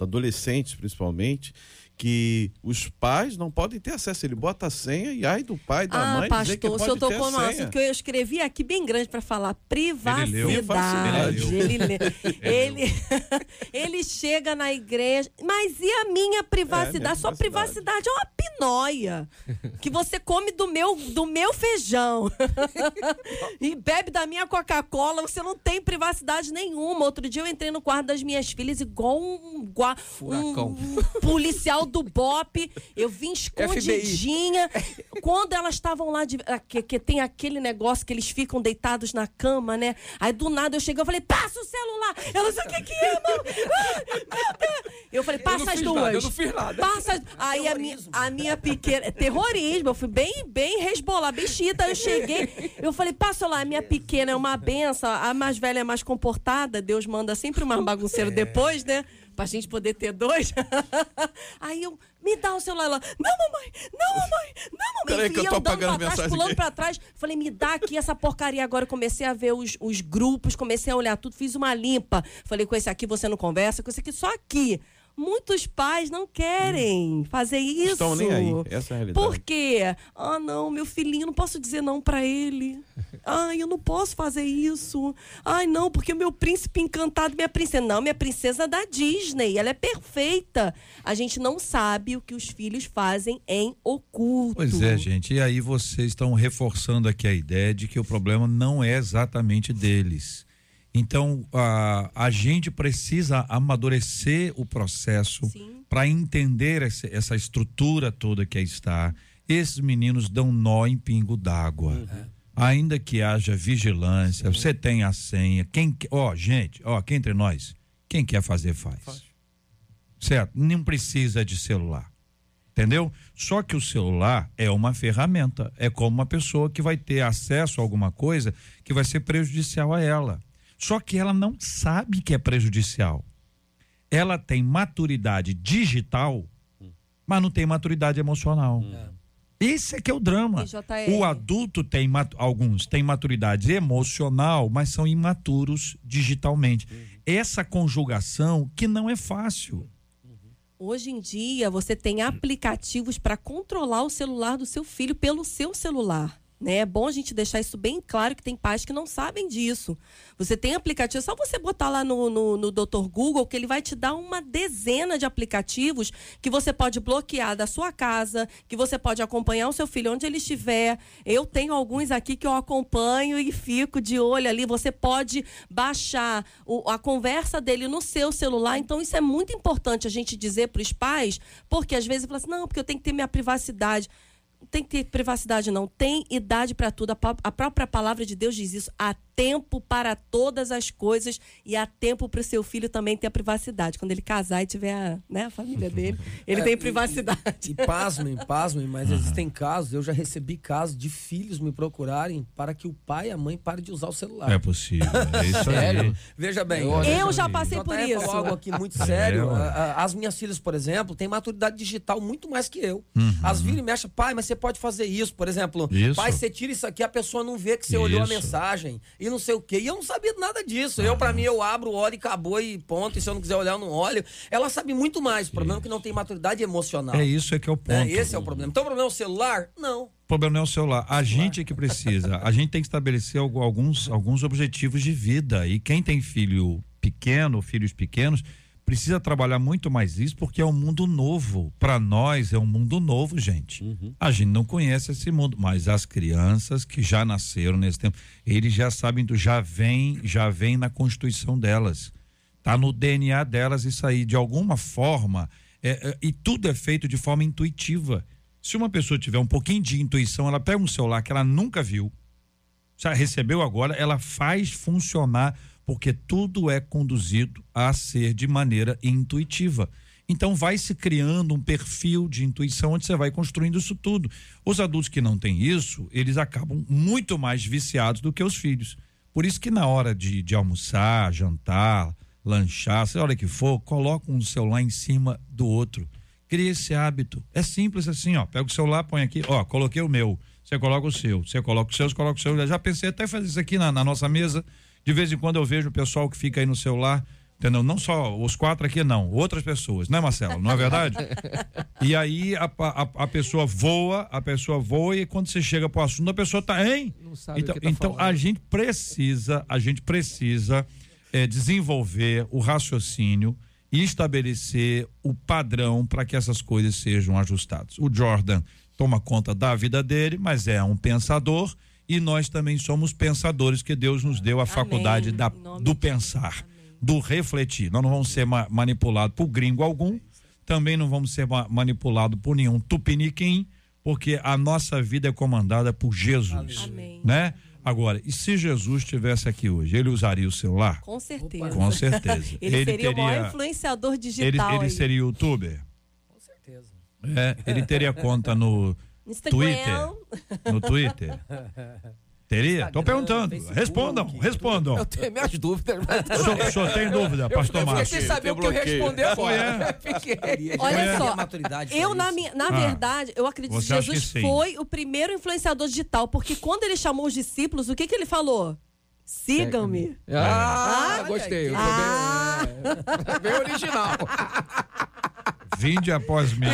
adolescentes principalmente, que os pais não podem ter acesso. Ele bota a senha e ai do pai, da Ah, mãe dizer que pastor, o pode senhor ter tocou no assunto que eu escrevi aqui bem grande para falar privacidade. Ele, lê. ele, ele chega na igreja, mas e a minha privacidade? minha Sua privacidade. privacidade é uma pinóia que você come do meu, do meu feijão e bebe da minha Coca-Cola. Você não tem privacidade nenhuma. Outro dia eu entrei no quarto das minhas filhas igual um, gua- Furacão. um policial do BOP, eu vim escondidinha. Quando elas estavam lá, de, ah, que, que tem aquele negócio que eles ficam deitados na cama, né? Aí do nada eu cheguei, eu falei, passa o celular. Elas, o que que é, mano? Ah. Eu falei, passa as duas. Nada, eu não fiz nada. Passa as... Aí a minha, a minha pequena. Terrorismo, eu fui bem, bem resbolar, bem chita. Eu cheguei, eu falei, passa lá, a minha pequena é uma benção, a mais velha é mais comportada, Deus manda sempre mais bagunceiro depois, né? Pra gente poder ter dois. Aí eu, me dá o celular. Ela, não, mamãe, não, mamãe, não, mamãe. Peraí que eu tô apagando pra trás, mensagem pulando aqui. pra trás. Falei, me dá aqui essa porcaria agora. Eu comecei a ver os, os grupos, comecei a olhar tudo, fiz uma limpa. Falei, com esse aqui você não conversa, com esse aqui só aqui. Muitos pais não querem fazer isso. Estão nem aí. Essa é a realidade. Por quê? Ah, não, meu filhinho, não posso dizer não pra ele. Ai, eu não posso fazer isso. Ai, não, porque o meu príncipe encantado, minha princesa. Não, minha princesa é da Disney, ela é perfeita. A gente não sabe o que os filhos fazem em oculto. Pois é, gente. E aí vocês estão reforçando aqui a ideia de que o problema não é exatamente deles. Então, a, a gente precisa amadurecer o processo Sim. para entender essa, essa estrutura toda que aí está. Esses meninos dão nó em pingo d'água. Ainda que haja vigilância, você tem a senha. Quem, que- ó, gente, ó, aqui entre nós, quem quer fazer faz. Certo? Não precisa de celular. Entendeu? Só que o celular é uma ferramenta. É como uma pessoa que vai ter acesso a alguma coisa que vai ser prejudicial a ela. Só que ela não sabe que é prejudicial. Ela tem maturidade digital, mas não tem maturidade emocional. Esse é que é o drama. O adulto tem, alguns têm maturidade emocional, mas são imaturos digitalmente. Essa conjugação que não é fácil. Hoje em dia, você tem aplicativos para controlar o celular do seu filho pelo seu celular. Né? É bom a gente deixar isso bem claro que tem pais que não sabem disso. Você tem aplicativo, é só você botar lá no, no, no Dr. Google que ele vai te dar uma dezena de aplicativos que você pode bloquear da sua casa, que você pode acompanhar o seu filho onde ele estiver. Eu tenho alguns aqui que eu acompanho e fico de olho ali. Você pode baixar o- a conversa dele no seu celular. Então, isso é muito importante a gente dizer para os pais, porque às vezes fala assim: não, porque eu tenho que ter minha privacidade. Não tem que ter privacidade, não. Tem idade para tudo. A, pró- a própria palavra de Deus diz isso. Há tempo para todas as coisas e há tempo para o seu filho também ter a privacidade. Quando ele casar e tiver a, né, a família dele, ele É, tem e- privacidade. E pasmem, pasmem, mas existem casos, eu já recebi casos de filhos me procurarem para que o pai e a mãe parem de usar o celular. É possível. É isso Sério? aí. Veja bem. Eu já passei JR por falou isso. algo aqui muito sério. É, As minhas filhas, por exemplo, têm maturidade digital muito mais que eu. Uhum. As viram e mexem, pai, mas você pode fazer isso. Por exemplo, Isso. pai, você tira isso aqui, a pessoa não vê que você olhou a Isso. mensagem e não sei o quê. E eu não sabia nada disso. Eu, pra mim, eu abro, olho e acabou e ponto. E se eu não quiser olhar, eu não olho. Ela sabe muito mais. O problema é que não tem maturidade emocional. É isso é que é o ponto. É, esse é o problema. Então o problema é o celular? Não. O problema não é o celular. A gente é que precisa. A gente tem que estabelecer algu- alguns, alguns objetivos de vida. E quem tem filho pequeno, filhos pequenos, precisa trabalhar muito mais isso, porque é um mundo novo. Para nós é um mundo novo, gente. A gente não conhece esse mundo, mas as crianças que já nasceram nesse tempo, eles já sabem, do- já vem, já vem na constituição delas. Tá no DNA delas isso aí, de alguma forma. é, é, e tudo é feito de forma intuitiva. Se uma pessoa tiver um pouquinho de intuição, ela pega um celular que ela nunca viu, já recebeu agora, ela faz funcionar, porque tudo é conduzido a ser de maneira intuitiva. Então vai se criando um perfil de intuição onde você vai construindo isso tudo. Os adultos que não têm isso, eles acabam muito mais viciados do que os filhos. Por isso que na hora de, de almoçar, jantar, lanchar, seja a hora que for, coloca um celular em cima do outro. Cria esse hábito. É simples assim, ó. Pega o celular, põe aqui, ó, coloquei o meu. Você coloca o seu. Você coloca o seu, você coloca o seu. Já pensei até fazer isso aqui na, na nossa mesa. De vez em quando eu vejo o pessoal que fica aí no celular. Entendeu? Não só os quatro aqui, não. Outras pessoas, né, Marcelo? Não é verdade? e aí a, a, a pessoa voa, a pessoa voa e quando você chega pro assunto, a pessoa tá, hein? Não sabe então, o que tá então a gente precisa, a gente precisa eh, desenvolver o raciocínio e estabelecer o padrão para que essas coisas sejam ajustadas. O Jordan toma conta da vida dele, mas é um pensador e nós também somos pensadores que Deus nos deu a faculdade da, do pensar, do refletir. Nós não vamos ser ma manipulados por gringo algum, também não vamos ser ma- manipulados por nenhum tupiniquim, porque a nossa vida é comandada por Jesus, Amém. né? Agora, e se Jesus estivesse aqui hoje, ele usaria o celular? Com certeza. Com certeza. Ele, seria o maior teria- influenciador ele, digital. ele aí. seria youtuber? Com certeza. É, ele teria conta no Instagram. Twitter? No Twitter? Teria? Tô Instagram, perguntando. Facebook, Respondam, respondam. Eu tenho minhas dúvidas. O senhor, o senhor tem dúvida, pastor eu fiquei Márcio? sem saber o que eu responder agora. Fiquei. Olha só, tem a maturidade Eu, na, minha, na Ah. verdade, eu acredito que Jesus que foi o primeiro influenciador digital, porque quando ele chamou os discípulos, o que, que ele falou? Sigam-me. Ah, Ah, gostei. Ah. bem, bem original. Vinde após mim.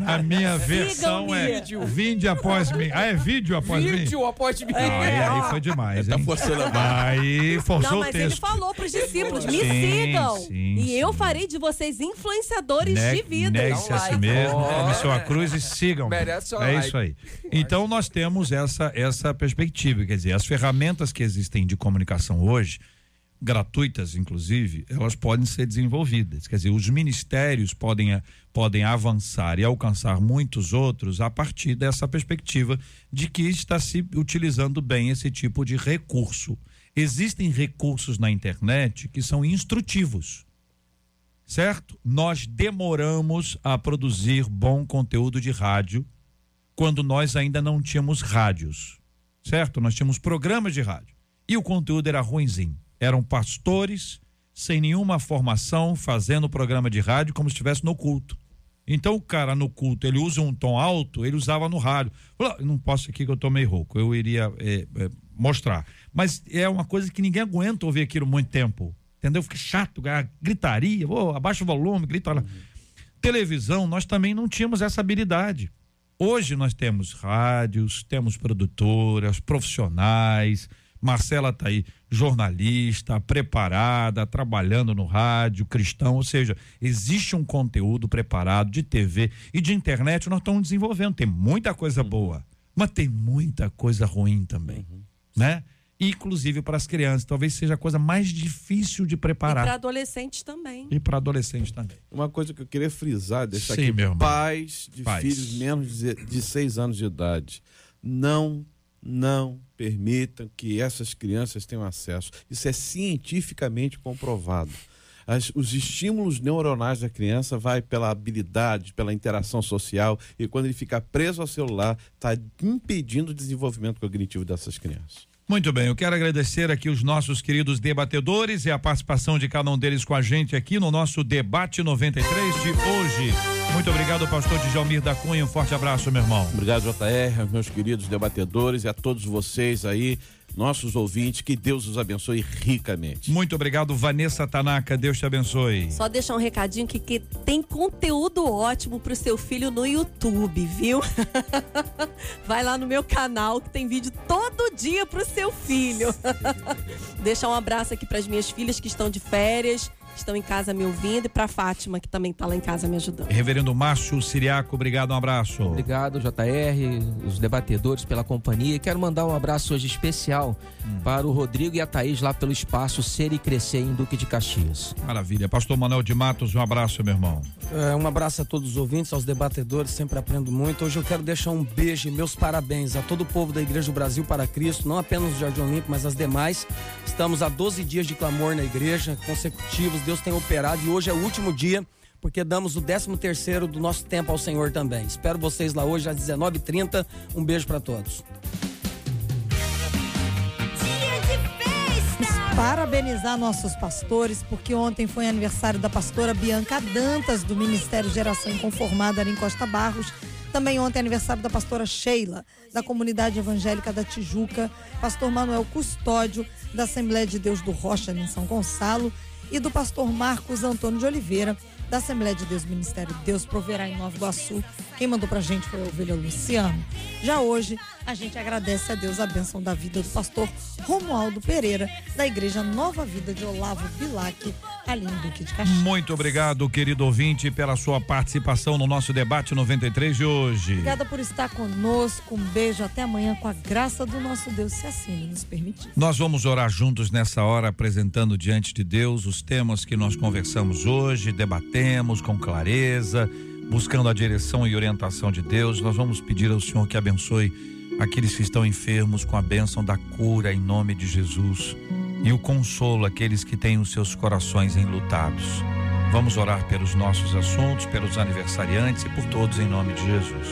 Na minha versão é vinde após mim. Ah, é vídeo após mim? Vídeo após mim. Não, aí, aí foi demais, Tá forçando a barra. Aí forçou Não, o mas texto. ele falou pros discípulos: me Sim, sigam. sim, e eu sim. farei de vocês influenciadores Ne- de vida. Negue-se a si mesmo, tome sua cruz e sigam. Merece É like. isso aí. Então nós temos essa, essa perspectiva, quer dizer, as ferramentas que existem de comunicação hoje, gratuitas inclusive, elas podem ser desenvolvidas. Quer dizer, os ministérios podem, podem avançar e alcançar muitos outros a partir dessa perspectiva de que está se utilizando bem esse tipo de recurso. Existem recursos na internet que são instrutivos certo? Nós demoramos a produzir bom conteúdo de rádio quando nós ainda não tínhamos rádios, certo? Nós tínhamos programas de rádio e o conteúdo era ruinzinho. Eram pastores sem nenhuma formação fazendo programa de rádio como se estivesse no culto. Então o cara no culto ele usa um tom alto, ele usava no rádio. "Ah, não posso aqui que eu tô meio rouco. Eu iria é, é, mostrar, mas é uma coisa que ninguém aguenta ouvir aquilo muito tempo. Entendeu? Fica chato, gritaria, oh, abaixa o volume, grita lá. Televisão, nós também não tínhamos essa habilidade. Hoje nós temos rádios, temos produtoras, profissionais. Marcela está aí, jornalista, preparada, trabalhando no rádio, cristão, ou seja, existe um conteúdo preparado de TV e de internet, nós estamos desenvolvendo. Tem muita coisa boa, mas tem muita coisa ruim também, né? Inclusive para as crianças, talvez seja a coisa mais difícil de E para preparar. adolescentes também. E para adolescentes também. Uma coisa que eu queria frisar, deixar Sim, aqui, meu irmão. pais de Pais. filhos menos de, de seis anos de idade, não, não permitam que essas crianças tenham acesso. Isso é cientificamente comprovado. As- os estímulos neuronais da criança vai pela habilidade, pela interação social e quando ele fica preso ao celular, está impedindo o desenvolvimento cognitivo dessas crianças. Muito bem, eu quero agradecer aqui os nossos queridos debatedores e a participação de cada um deles com a gente aqui no nosso debate 93 de hoje. Muito obrigado, pastor Djalmir da Cunha. Um forte abraço, meu irmão. Obrigado, JR, meus queridos debatedores e a todos vocês aí, nossos ouvintes. Que Deus os abençoe ricamente. Muito obrigado, Vanessa Tanaka. Deus te abençoe. Só deixar um recadinho que, que tem conteúdo ótimo pro seu filho no YouTube, viu? Vai lá no meu canal que tem vídeo todo dia pro seu filho. Deixar um abraço aqui pras minhas filhas que estão de férias, estão em casa me ouvindo e pra Fátima que também tá lá em casa me ajudando. Reverendo Márcio Siriaco, obrigado, um abraço. Obrigado, JR, os debatedores pela companhia. Quero mandar um abraço hoje especial para o Rodrigo e a Thaís lá pelo espaço Ser e Crescer em Duque de Caxias. Maravilha. Pastor Manuel de Matos, um abraço, meu irmão. É, um abraço a todos os ouvintes, aos debatedores, sempre aprendo muito. Hoje eu quero deixar um beijo e meus parabéns a todo o povo da Igreja do Brasil para Cristo, não apenas o Jardim Olímpico, mas as demais. Estamos há 12 dias de clamor na igreja, consecutivos, Deus tem operado e hoje é o último dia, porque damos o 13 terceiro do nosso tempo ao Senhor também. Espero vocês lá hoje às 19h30. Um beijo para todos. Parabenizar nossos pastores, porque ontem foi aniversário da pastora Bianca Dantas, do Ministério Geração Inconformada ali em Costa Barros. Também ontem é aniversário da pastora Sheila, da Comunidade Evangélica da Tijuca, pastor Manuel Custódio, da Assembleia de Deus do Rocha, ali em São Gonçalo, e do pastor Marcos Antônio de Oliveira, da Assembleia de Deus Ministério Deus Proverá em Nova Iguaçu. Quem mandou pra gente foi a ovelha Luciano. Já hoje, a gente agradece a Deus a bênção da vida do pastor Romualdo Pereira, da Igreja Nova Vida de Olavo Bilac, ali em Duque de Caxias. Muito obrigado, querido ouvinte, pela sua participação no nosso debate 93 de hoje. Obrigada por estar conosco. Um beijo até amanhã com a graça do nosso Deus, se assim nos permitir. Nós vamos orar juntos nessa hora, apresentando diante de Deus os temas que nós conversamos hoje, debatemos com clareza, buscando a direção e orientação de Deus. Nós vamos pedir ao Senhor que abençoe aqueles que estão enfermos com a bênção da cura em nome de Jesus e o consolo àqueles que têm os seus corações enlutados. Vamos orar pelos nossos assuntos, pelos aniversariantes e por todos em nome de Jesus.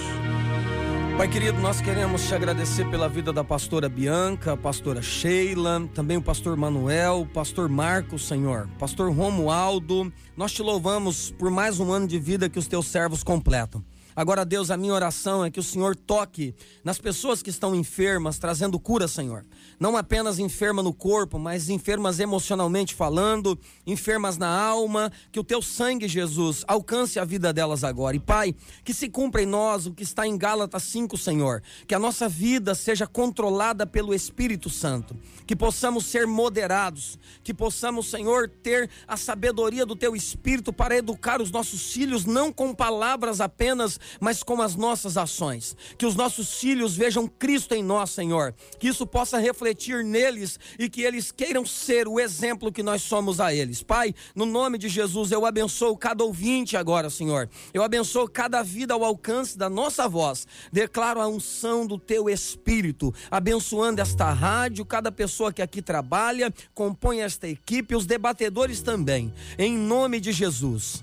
Pai querido, nós queremos te agradecer pela vida da pastora Bianca, pastora Sheila, também o pastor Manuel, o pastor Marcos, Senhor, pastor Romualdo. Nós te louvamos por mais um ano de vida que os teus servos completam. Agora, Deus, a minha oração é que o Senhor toque nas pessoas que estão enfermas, trazendo cura, Senhor. Não apenas enferma no corpo, mas enfermas emocionalmente falando, enfermas na alma. Que o teu sangue, Jesus, alcance a vida delas agora. E, Pai, que se cumpra em nós o que está em Gálatas 5, Senhor. Que a nossa vida seja controlada pelo Espírito Santo. Que possamos ser moderados. Que possamos, Senhor, ter a sabedoria do teu Espírito para educar os nossos filhos, não com palavras apenas mas com as nossas ações. Que os nossos filhos vejam Cristo em nós, Senhor. Que isso possa refletir neles e que eles queiram ser o exemplo que nós somos a eles. Pai, no nome de Jesus, eu abençoo cada ouvinte agora, Senhor. Eu abençoo cada vida ao alcance da nossa voz. Declaro a unção do teu Espírito, abençoando esta rádio, cada pessoa que aqui trabalha, compõe esta equipe, os debatedores também. Em nome de Jesus.